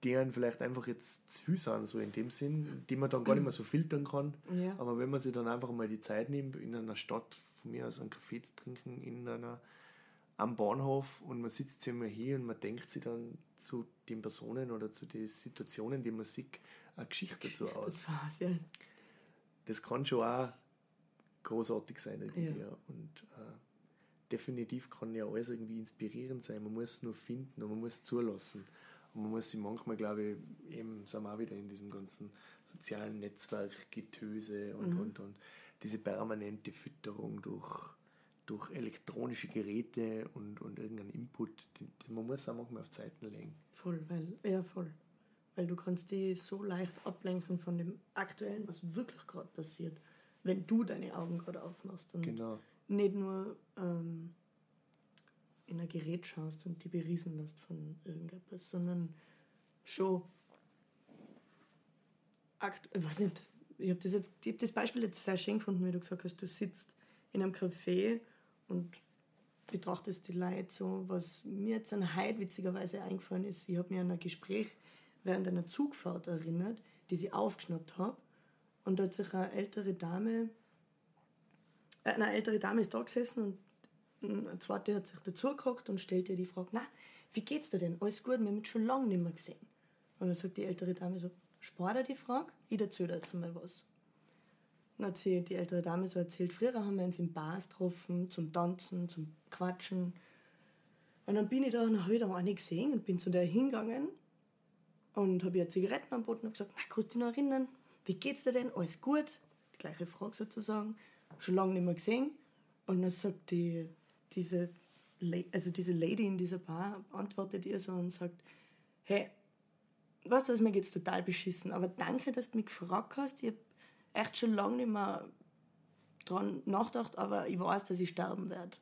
deren vielleicht einfach jetzt zu viel sind, so in dem Sinn, die man dann gar nicht mehr so filtern kann. Ja. Aber wenn man sich dann einfach mal die Zeit nimmt, in einer Stadt von mir aus einen Kaffee zu trinken, in einer, am Bahnhof und man sitzt sich mal hier und man denkt sich dann zu den Personen oder zu den Situationen, die man sieht, eine Geschichte dazu aus. Das, ja. das kann schon auch großartig sein irgendwie. Ja. Und äh, definitiv kann ja alles irgendwie inspirierend sein. Man muss es nur finden und man muss es zulassen. Und man muss sich manchmal, glaube ich, eben sind wir auch wieder in diesem ganzen sozialen Netzwerk-Getöse und, mhm. und, und diese permanente Fütterung durch, durch elektronische Geräte und, und irgendeinen Input, den, den man muss auch manchmal auf Zeiten legen.
Voll, weil, ja voll. Weil du kannst die so leicht ablenken von dem Aktuellen, was wirklich gerade passiert wenn du deine Augen gerade aufmachst und
genau.
nicht nur ähm, in ein Gerät schaust und die beriesen lässt von irgendetwas, sondern schon akt weiß nicht, ich habe das, jetzt, ich hab das Beispiel jetzt sehr schön gefunden, wie du gesagt hast, du sitzt in einem Café und betrachtest die Leute so, was mir jetzt an heute witzigerweise eingefallen ist. Ich habe mir an ein Gespräch während einer Zugfahrt erinnert, die ich aufgeschnappt habe. Und da hat sich eine ältere Dame, äh, eine ältere Dame ist da gesessen und eine zweite hat sich dazugehockt und stellt ihr die Frage, na, wie geht's dir denn? Alles gut, wir haben uns schon lange nicht mehr gesehen. Und dann sagt die ältere Dame so, spar dir die Frage, ich erzähle dir jetzt mal was. Sie die ältere Dame so erzählt, früher haben wir uns in Bars getroffen, zum Tanzen, zum Quatschen. Und dann bin ich da und habe da eine gesehen und bin zu der hingegangen und habe ihr Zigaretten angeboten und gesagt, na, du dich noch erinnern? Wie geht's dir denn? Alles gut? Die gleiche Frage sozusagen. Schon lange nicht mehr gesehen. Und dann sagt die, diese, also diese Lady in dieser Bar, antwortet ihr so und sagt, hey, weißt du was, mir geht's total beschissen, aber danke, dass du mich gefragt hast. Ich echt schon lange nicht mehr dran nachgedacht, aber ich weiß, dass ich sterben werde.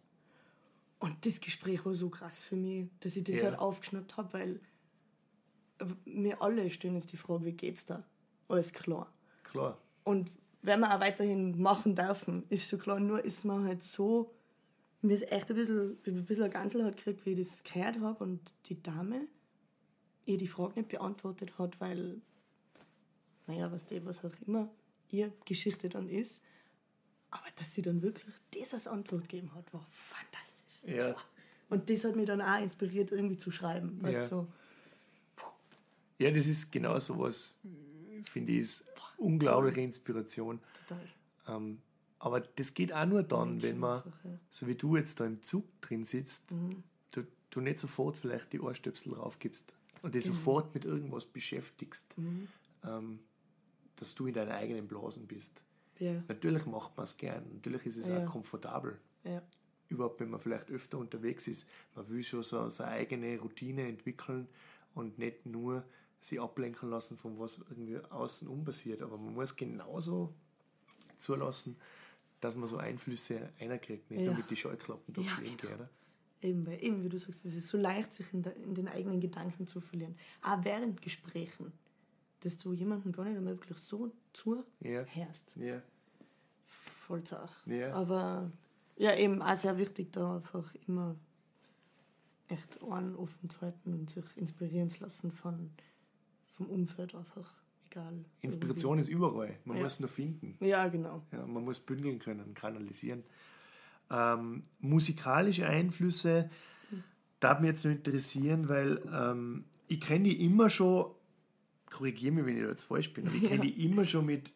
Und das Gespräch war so krass für mich, dass ich das
Ja.
halt aufgeschnappt habe, weil mir alle stellen jetzt die Frage, wie geht's da? Alles klar.
Klar.
Und wenn wir auch weiterhin machen dürfen, ist schon klar, nur ist man halt so, mir ist echt ein bisschen, ich ein bisschen eine Ganselhaut gekriegt, wie ich das gehört habe und die Dame ihr die Frage nicht beantwortet hat, weil, naja, was die, was auch immer ihr Geschichte dann ist, aber dass sie dann wirklich das als Antwort gegeben hat, war fantastisch.
Ja.
Und das hat mich dann auch inspiriert, irgendwie zu schreiben. Weißt
Ja.
so,
Ja, das ist genau sowas, finde ich, ist unglaubliche Inspiration.
total.
Ähm, aber das geht auch nur dann, wenn man,
einfach, ja.
so wie du jetzt da im Zug drin sitzt, du, du nicht sofort vielleicht die Ohrstöpsel raufgibst und dich sofort mit irgendwas beschäftigst, ähm, dass du in deinen eigenen Blasen bist.
Ja,
Natürlich macht man es gern, natürlich ist es
Ja.
auch komfortabel.
ja,
Überhaupt, wenn man vielleicht öfter unterwegs ist. Man will schon so seine eigene Routine entwickeln und nicht nur sich ablenken lassen von was irgendwie außen um passiert. Aber man muss genauso zulassen, dass man so Einflüsse einkriegt, nicht
Ja.
nur mit die Scheuklappen durchs
Ja,
Leben geht. Oder?
Eben, weil eben, wie du sagst, es ist so leicht, sich in, der, in den eigenen Gedanken zu verlieren. Auch während Gesprächen, dass du jemandem gar nicht einmal wirklich so
Ja.
zuhörst.
Ja.
Voll Sache.
Ja.
Aber ja, eben auch sehr wichtig, da einfach immer echt Ohren offen zu halten und sich inspirieren zu lassen von, vom Umfeld einfach. Egal.
Inspiration ist überall. Man
Ja.
muss nur finden.
Ja, genau.
Ja, man muss bündeln können, kanalisieren. Ähm, musikalische Einflüsse, darf mich jetzt noch interessieren, weil ähm, ich kenne die immer schon, korrigiere mich, wenn ich da jetzt falsch bin, aber ich kenne die immer schon mit,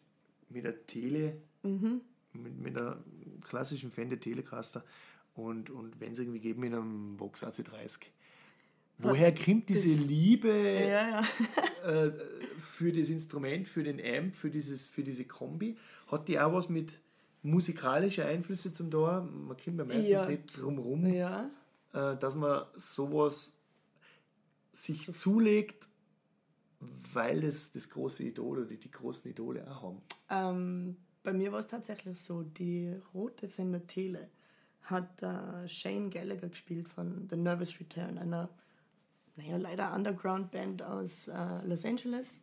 mit der Tele, mit, mit der klassischen Fender Telecaster und, und wenn es irgendwie geht, mit einem Vox AC30. Woher kommt diese Liebe
Ja, ja.
äh, für das Instrument, für den Amp, für, dieses, für diese Kombi. Hat die auch was mit musikalischen Einflüssen zum da? Man kommt ja meistens
Ja.
nicht drum rum,
Ja.
äh, dass man sowas sich zulegt, weil das das große Idol oder die, großen Idole auch haben.
Ähm, bei mir war es tatsächlich so, die rote Fender Tele hat äh, Shane Gallagher gespielt von The Nervous Return, einer, naja, leider Underground-Band aus äh, Los Angeles.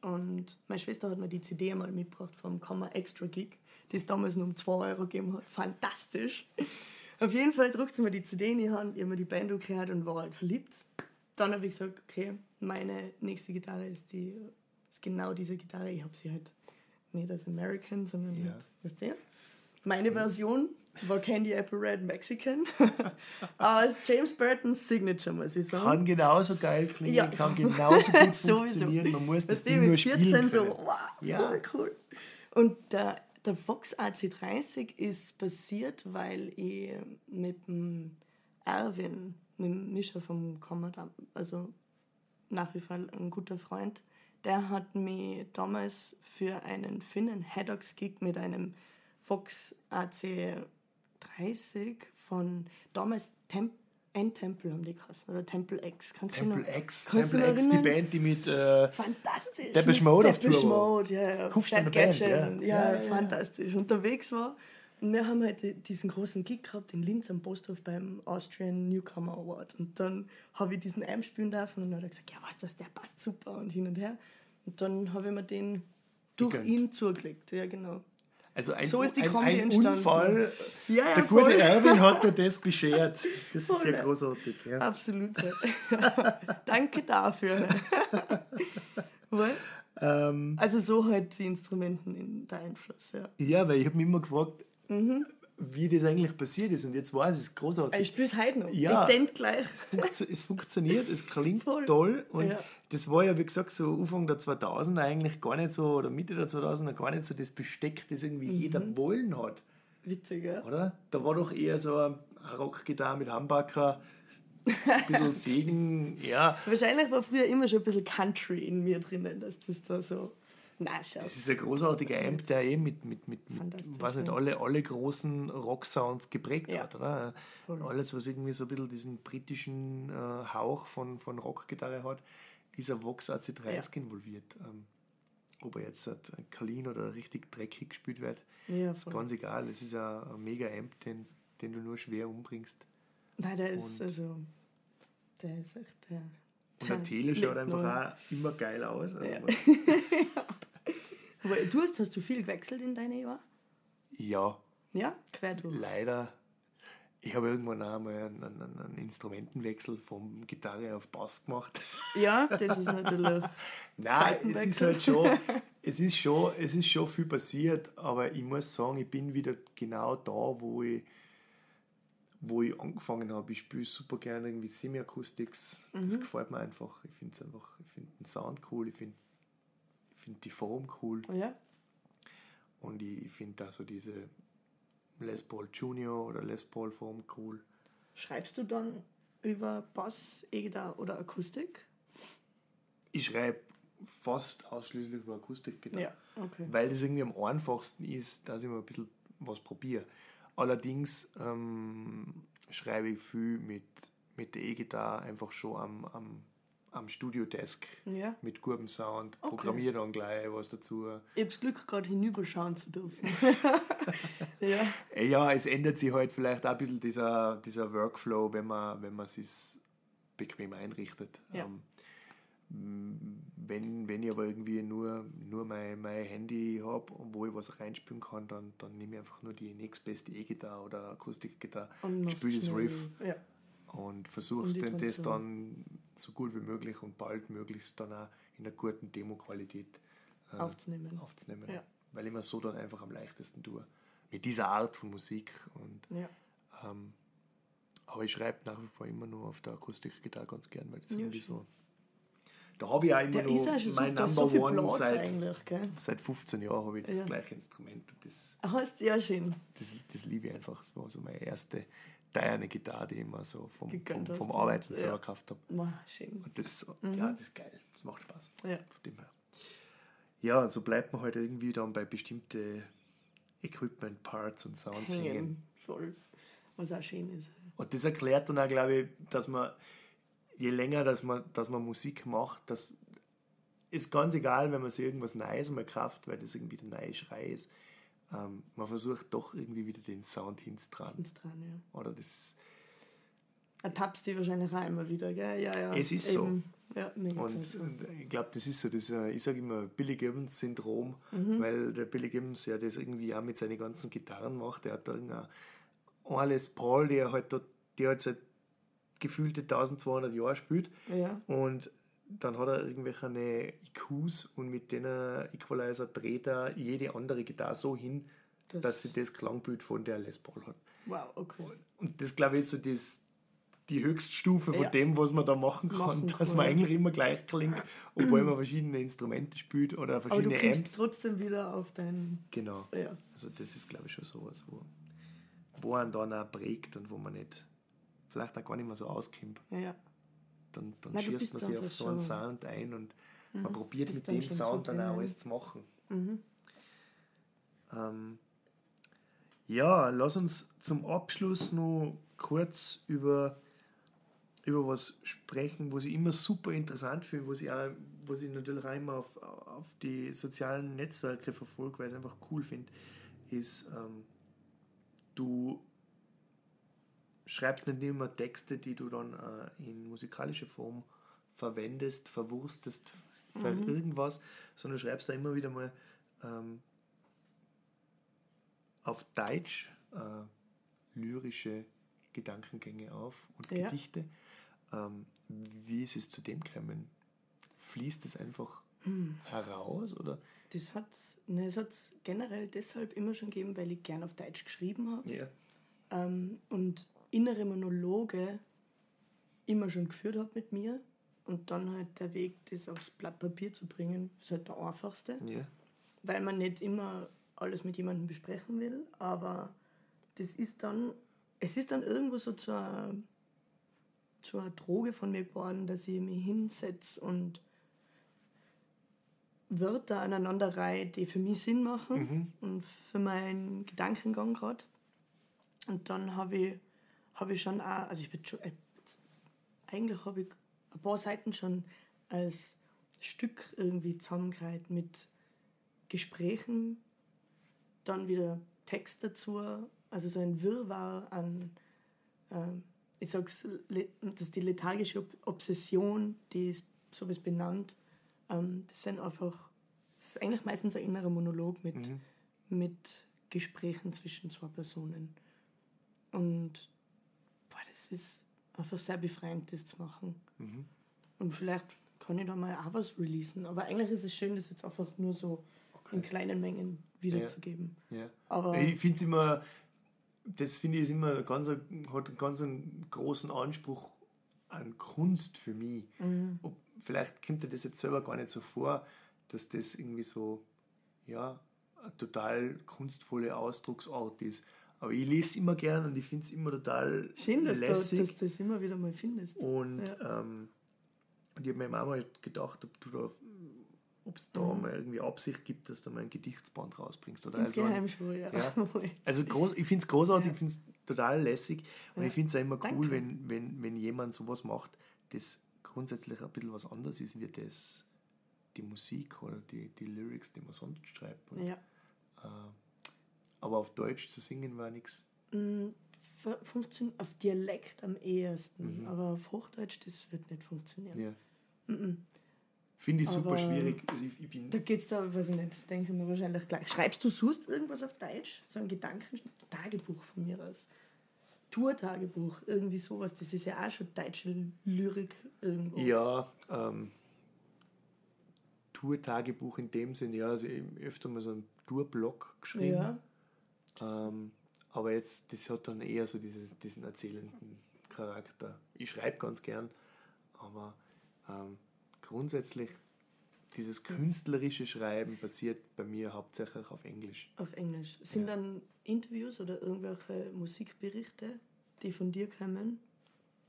Und meine Schwester hat mir die CD einmal mitgebracht vom Komma Extra Gig, die es damals nur um 2 Euro gegeben hat. Fantastisch. Auf jeden Fall drückt sie mir die CD in die Hand, ich habe mir die Band gehört und war halt verliebt. Dann habe ich gesagt, okay, meine nächste Gitarre ist, die, ist genau diese Gitarre. Ich habe sie halt nicht als American, sondern
Ja.
halt, weißt du? Meine Version war Candy Apple Red Mexican. Aber James Burton's Signature, muss ich sagen.
Kann genauso geil klingen,
Ja.
kann genauso gut funktionieren. Man muss das
du,
Ding nur
mit
spielen
14
können.
so, wow,
Ja.
cool. Und der, der Vox AC30 ist passiert, weil ich mit dem Erwin, mit dem Mischer vom Commodore, also nach wie vor ein guter Freund, der hat mich damals für einen Finnen Haddocks Gig mit einem Vox AC30 von damals Temp N-Temple haben die geheißen, oder Temple X. Kannst du
Temple
noch-
X,
du noch
X, die? Band, die mit äh,
fantastisch.
Depeche Mode auf Tour.
Mode, ja, ja.
Band,
Gadget
ja.
und-
Ja,
Ja,
ja, ja.
fantastisch. Unterwegs war. Und wir haben halt diesen großen Gig gehabt in Linz am Posthof beim Austrian Newcomer Award. Und dann habe ich diesen Amp spielen dürfen und dann hat er gesagt, ja, weißt du was, der passt super und hin und her. Und dann habe ich mir den durch
gegönnt.
ihn zugelegt. Ja, genau.
Also ein,
So ist die
ein,
Kombi
ein
entstanden.
Unfall.
Ja, ja,
Der gute
voll.
Erwin hat dir das beschert. Das ist
Voll,
sehr
ja.
großartig. Ja.
Absolut. Danke dafür.
Ähm,
also so halt die Instrumenten in der Einfluss, ja.
ja, weil ich habe mich immer gefragt,
Mhm.
wie das eigentlich passiert ist. Und jetzt weiß ich, es ist großartig.
Ich spiele es heute noch.
Ja.
Ich denk gleich.
Funktio es funktioniert, es klingt
Voll.
toll. Und
Ja.
das war ja, wie gesagt, so Anfang der 2000er eigentlich gar nicht so, oder Mitte der 2000er gar nicht so das Besteck, das irgendwie
Mhm.
jeder wollen hat.
Witzig, ja.
oder? Da war doch eher so eine Rockgitarre mit Humbucker, ein bisschen Segen, ja.
Wahrscheinlich war früher immer schon ein bisschen Country in mir drinnen, dass das da so. Nein, schau.
Das ist ein großartiger Amp, der eh mit, mit, mit, mit weiß nicht,
ja.
alle, alle großen Rock-Sounds geprägt
Ja.
hat, oder?
Voll.
Alles, was irgendwie so ein bisschen diesen britischen äh, Hauch von, von Rockgitarre hat, ist ein Vox AC30 involviert. Ähm, ob er jetzt halt clean oder richtig dreckig gespielt wird,
Ja,
ist ganz egal. Es ist ein, ein mega Amp, den, den du nur schwer umbringst.
Nein, der ist
Und-
also. Der ist echt. Der,
Und der Tele schaut einfach auch immer geil aus. Also
Ja. du hast, hast du viel gewechselt in deine Jahre?
ja,
Ja? Quer durch.
leider. Ich habe irgendwann auch mal einen, einen, einen Instrumentenwechsel vom Gitarre auf Bass gemacht.
Ja, das ist natürlich.
Nein, es ist halt schon, es ist schon, es ist schon viel passiert, aber ich muss sagen, ich bin wieder genau da, wo ich, wo ich angefangen habe. Ich spiele super gerne irgendwie Semi-Acoustics.
Mhm.
Das gefällt mir einfach. Ich finde es einfach, ich finde den Sound cool, ich finde ich find die Form cool
Ja?
und ich, ich finde da so diese Les Paul Junior oder Les Paul Form cool.
Schreibst du dann über Bass, E-Gitarre oder Akustik?
Ich schreibe fast ausschließlich über Akustikgitarre.
Ja, okay.
weil das irgendwie am einfachsten ist, dass ich mal ein bisschen was probiere. Allerdings ähm, schreibe ich viel mit, mit der E-Gitarre einfach schon am, am, am Studiodesk
Ja.
mit gutem Sound,
Okay.
programmiere dann gleich was dazu.
Ich habe das Glück, gerade hinüberschauen zu dürfen. ja.
Äh, Ja, es ändert sich halt vielleicht auch ein bisschen dieser, dieser Workflow, wenn man, wenn man es sich bequem einrichtet.
Ja.
Ähm, wenn, wenn ich aber irgendwie nur, nur mein, mein Handy habe, wo ich was reinspielen kann, dann, dann nehme ich einfach nur die nächstbeste E-Gitarre oder Akustikgitarre, spiele das Riff
Ja.
Und
die
dann das dann so gut wie möglich und bald möglichst dann auch in einer guten Demo-Qualität äh,
Aufzunehmen.
aufzunehmen.
Ja.
Weil ich mir so dann einfach am leichtesten tue. Mit dieser Art von Musik. Und,
Ja.
ähm, aber ich schreibe nach wie vor immer nur auf der Akustikgitarre ganz gern, weil das
Ja,
irgendwie so. Da habe ich auch immer noch
so,
mein Number
so
One seit, seit 15 Jahren habe ich das
Ja.
gleiche Instrument. Und das,
Hast ja schön.
das, das liebe ich einfach. Das war so meine erste teilerne Gitarre, die ich immer so vom, vom, vom Arbeiten
ja.
selber gekauft habe. Und das, ja, das ist geil. Das macht Spaß.
Ja.
Von dem her. Ja, so bleibt man halt irgendwie dann bei bestimmten Equipment-Parts und Sounds hängen.
Hängen. Voll. Was auch schön ist.
Und das erklärt dann auch, glaube ich, dass man, je länger dass man, dass man Musik macht, das ist ganz egal, wenn man sich irgendwas Neues mal kauft, weil das irgendwie der neue Schrei ist. Ähm, man versucht doch irgendwie wieder den Sound hinzutragen.
Dran, ja.
Oder das,
Ertappst die wahrscheinlich auch immer wieder, gell? Ja, ja.
Es ist so.
Ja,
Und,
so.
und ich glaube, das ist so, das, äh, ich sage immer Billy Gibbons-Syndrom,
Mhm.
weil der Billy Gibbons ja das irgendwie auch mit seinen ganzen Gitarren macht. Der hat da irgendein Les Paul, der halt, da, der halt seit gefühlte 1200 Jahren spielt.
Ja.
Und dann hat er irgendwelche IQs und mit denen Equalizer dreht er jede andere Gitarre so hin,
Das-
dass sie das Klangbild von der Les Paul hat.
Wow, okay.
Und das, glaube ich, ist so das, die Höchststufe von
Ja.
dem, was man da machen kann,
Machen
dass man eigentlich immer gleich klingt, obwohl man verschiedene Instrumente spielt oder
Aber du
verschiedene Amps.
trotzdem wieder auf dein.
Genau.
Ja.
Also das ist, glaube ich, schon sowas, wo, wo einen dann auch prägt und wo man nicht, vielleicht auch gar nicht mehr so auskommt.
Ja.
Dann, dann
Nein,
schießt man sich auf so einen
so-
Sound ein und man probiert mit dem Sound dann auch
drinnen.
alles zu machen.
Mhm.
Ähm, ja, lass uns zum Abschluss noch kurz über, über was sprechen, was ich immer super interessant finde, was ich, auch, was ich natürlich auch immer auf, auf die sozialen Netzwerke verfolge, weil ich es einfach cool finde, ist, ähm, du schreibst nicht immer Texte, die du dann äh, in musikalischer Form verwendest, verwurstest für irgendwas, sondern schreibst da immer wieder mal ähm, auf Deutsch äh, lyrische Gedankengänge auf und
Ja.
Gedichte. Ähm, wie ist es zu dem gekommen? Fließt es einfach
Hm.
heraus oder?
Das hat ne, es hat's generell deshalb immer schon gegeben, weil ich gern auf Deutsch geschrieben habe.
Ja.
Ähm, und innere Monologe immer schon geführt habe mit mir. Und dann halt der Weg, das aufs Blatt Papier zu bringen, ist halt der einfachste.
Ja.
Weil man nicht immer alles mit jemandem besprechen will, aber das ist dann, es ist dann irgendwo so zur, zur Droge von mir geworden, dass ich mich hinsetze und Wörter aneinander reihe, die für mich Sinn machen und für meinen Gedankengang gerade. Und dann habe ich, hab ich schon auch, also ich bin schon, äh, eigentlich habe ich ein paar Seiten schon als Stück irgendwie zusammengereiht mit Gesprächen, dann wieder Text dazu, also so ein Wirrwarr an, ähm, ich sag's, das ist die lethargische Ob Obsession, die ist sowas benannt. Ähm, das sind einfach, das ist eigentlich meistens ein innerer Monolog mit, mit Gesprächen zwischen zwei Personen. Und boah, das ist einfach sehr befreiend, das zu machen. Und vielleicht kann ich da mal auch was releasen. Aber eigentlich ist es schön, das jetzt einfach nur so in kleinen Mengen wiederzugeben.
Ja.
Aber-
ich finde es immer, das finde ich ist immer ganz, hat einen ganz großen Anspruch an Kunst für mich.
Mhm.
Ob, vielleicht kommt dir das jetzt selber gar nicht so vor, dass das irgendwie so, ja, eine total kunstvolle Ausdrucksart ist. Aber ich lese immer gern und ich finde es immer total
Schön, dass du,
lässig.
dass du das immer wieder mal findest.
Und,
Ja.
ähm, und ich habe mir auch mal gedacht, ob du da ob es da
Mhm.
mal irgendwie Absicht gibt, dass du mal ein Gedichtsband rausbringst. Oder also
Insgeheim
ein,
schon, ja.
ja. also groß, ich finde es großartig,
Ja.
ich finde es total lässig und
Ja.
ich finde es auch immer cool,
Danke.
wenn, wenn, wenn jemand sowas macht, das grundsätzlich ein bisschen was anderes ist, wie das die Musik oder die, die Lyrics, die man sonst schreibt. Und,
ja.
äh, aber auf Deutsch zu singen war nichts.
Mm, fu- Funktioniert auf Dialekt am ehesten,
Mhm.
aber auf Hochdeutsch, das wird nicht funktionieren.
Ja.
Mhm.
Finde ich super
Aber-
schwierig. Also ich, ich bin,
Da geht's da, weiß ich nicht, denke ich mir wahrscheinlich gleich. Schreibst du sonst irgendwas auf Deutsch? So ein Gedanken-Tagebuch von mir aus. Tour-Tagebuch, irgendwie sowas. Das ist ja auch schon deutsche Lyrik irgendwo.
Ja, ähm, Tour-Tagebuch in dem Sinn, ja, also ich öfter mal so einen Tour-Blog geschrieben.
Ja.
Ähm, aber jetzt, das hat dann eher so dieses, diesen erzählenden Charakter. Ich schreibe ganz gern, aber ähm, grundsätzlich dieses künstlerische Schreiben passiert bei mir hauptsächlich auf Englisch.
Auf Englisch. Sind dann Interviews oder irgendwelche Musikberichte, die von dir kommen?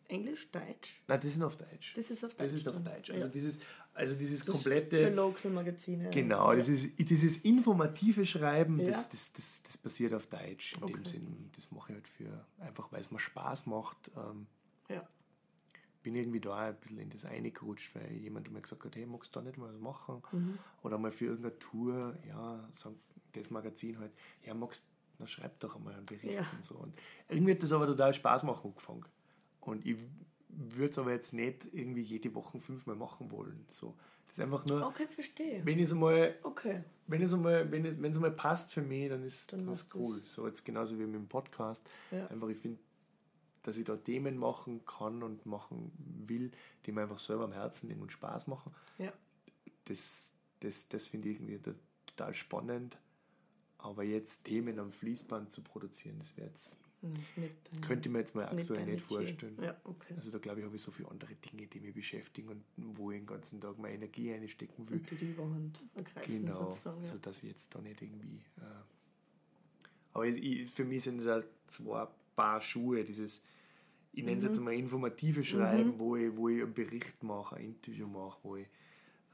Englisch, Deutsch?
Nein, das ist auf Deutsch.
Das ist auf
Das
Deutsch
ist auf. Deutsch. Also
Ja.
dieses, also dieses komplette...
Für Local-Magazine.
Genau,
ja.
das ist, dieses informative Schreiben,
Ja.
das, das, das, das passiert auf Deutsch. In dem
Okay.
Sinn, das mache ich halt für, einfach weil es mir Spaß macht. Ähm,
Ja.
bin irgendwie da ein bisschen in das eingerutscht, weil jemand mir gesagt hat, hey, magst du da nicht mal was machen?
Mhm.
Oder mal für irgendeine Tour, ja, das Magazin halt, ja, magst na schreib doch einmal einen Bericht
Ja.
und so. Und irgendwie hat das aber total Spaß machen angefangen. Und ich würde es aber jetzt nicht irgendwie jede Woche fünfmal machen wollen. So. Das ist einfach nur,
Okay, verstehe.
wenn es einmal
Okay.
wenn es einmal, wenn es, wenn es einmal passt für mich, dann ist
Dann
das cool. So jetzt genauso wie mit dem Podcast.
Ja.
Einfach, ich finde, dass ich da Themen machen kann und machen will, die mir einfach selber am Herzen liegen und Spaß machen.
Ja.
Das, das, das finde ich irgendwie to- total spannend. Aber jetzt Themen am Fließband zu produzieren, das wäre jetzt,
Nicht
könnte ich mir jetzt mal
nicht
aktuell nicht
Metier.
vorstellen.
Ja, okay.
Also da glaube ich, habe ich so viele andere Dinge, die mich beschäftigen und wo ich den ganzen Tag meine Energie einstecken will.
Und die die Überhand ergreifen
Genau,
sozusagen. Ja.
also dass ich jetzt da nicht irgendwie. Äh, aber ich, für mich sind es halt zwei Paar Schuhe, dieses, ich nenne es
Mhm.
jetzt mal informative Schreiben, wo, ich, wo ich einen Bericht mache, ein Interview mache, wo ich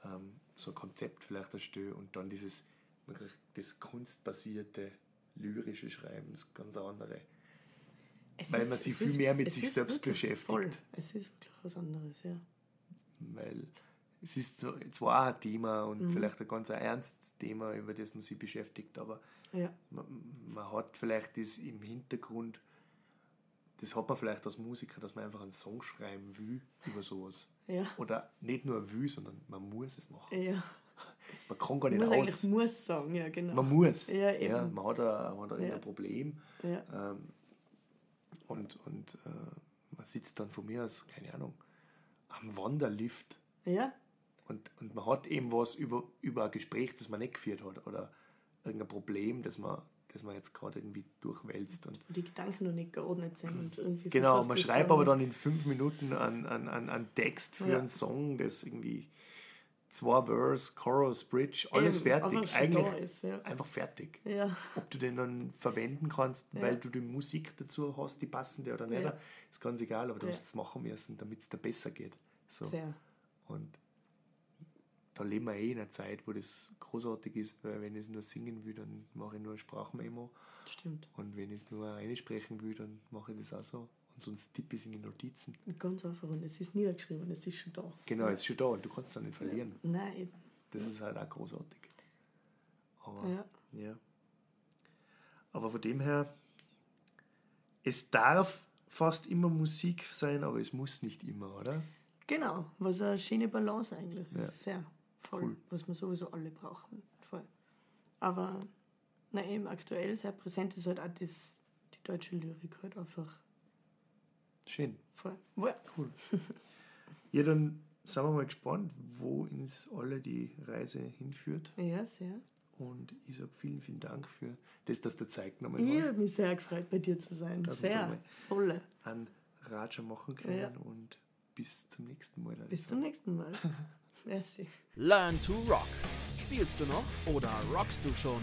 ähm, so ein Konzept vielleicht erstelle und dann dieses das kunstbasierte, lyrische Schreiben, das ganz andere.
Es
weil
ist-
man sich viel
ist-
mehr mit sich selbst beschäftigt.
Voll. Es ist wirklich was anderes, ja.
weil es ist zwar auch ein Thema
Mhm.
und vielleicht ein ganz ernstes Thema, über das man sich beschäftigt, aber
Ja.
man, man hat vielleicht das im Hintergrund, das hat man vielleicht als Musiker, dass man einfach einen Song schreiben will über sowas.
Ja.
Oder nicht nur will, sondern man muss es machen.
Ja.
man kann gar nicht
muss
raus.
eigentlich muss sagen, ja, genau.
Man muss.
Ja, eben.
ja man hat ein, man hat
Ja.
ein Problem. Ähm, und und äh, man sitzt dann von mir aus, keine Ahnung, am Wanderlift.
ja,
Und, und man hat eben was über, über ein Gespräch, das man nicht geführt hat. Oder irgendein Problem, das man, das man jetzt gerade irgendwie durchwälzt. Und
wo die Gedanken noch nicht geordnet sind und irgendwie
Genau, man schreibt aber
nicht.
dann in fünf Minuten einen, einen, einen, einen Text für
Ja.
einen Song, das irgendwie zwei Verse, Chorus, Bridge, alles
Eben,
fertig. Eigentlich
ist, ja.
einfach fertig.
Ja,
Ob du den dann verwenden kannst,
Ja.
weil du die Musik dazu hast, die passende oder nicht, ist ganz egal, aber du hast es machen müssen, damit es dir besser geht. So.
sehr.
Und da leben wir eh in einer Zeit, wo das großartig ist, weil wenn ich es nur singen will, dann mache ich nur ein Sprachmemo.
Stimmt.
Und wenn ich es nur einsprechen will, dann mache ich das auch so. Und sonst tippe ich es in die Notizen.
Ganz einfach. Und es ist niedergeschrieben, es ist schon da.
Genau, es ist schon da und du kannst es dann nicht verlieren.
Nein, eben.
Das ist halt auch großartig. Aber,
Ja.
ja. Aber von dem her, es darf fast immer Musik sein, aber es muss nicht immer, oder?
Genau, was eine schöne Balance eigentlich
Ja.
ist. Sehr voll,
Cool.
was wir sowieso alle brauchen. Voll. Aber na eben aktuell sehr präsent ist halt auch das, die deutsche Lyrik halt einfach
Schön.
voll.
Cool. ja, dann sind wir mal gespannt, wo uns alle die Reise hinführt.
Ja, sehr.
Und ich sage vielen, vielen Dank für das, dass du Zeit genommen
Ich
hast.
habe mich sehr gefreut, bei dir zu sein.
Darf ich da
Sehr. Volle.
An Raja machen können
Ja.
und bis zum nächsten Mal.
Bis
Also,
zum nächsten Mal. Merci.
Learn to Rock. Spielst du noch oder rockst du schon?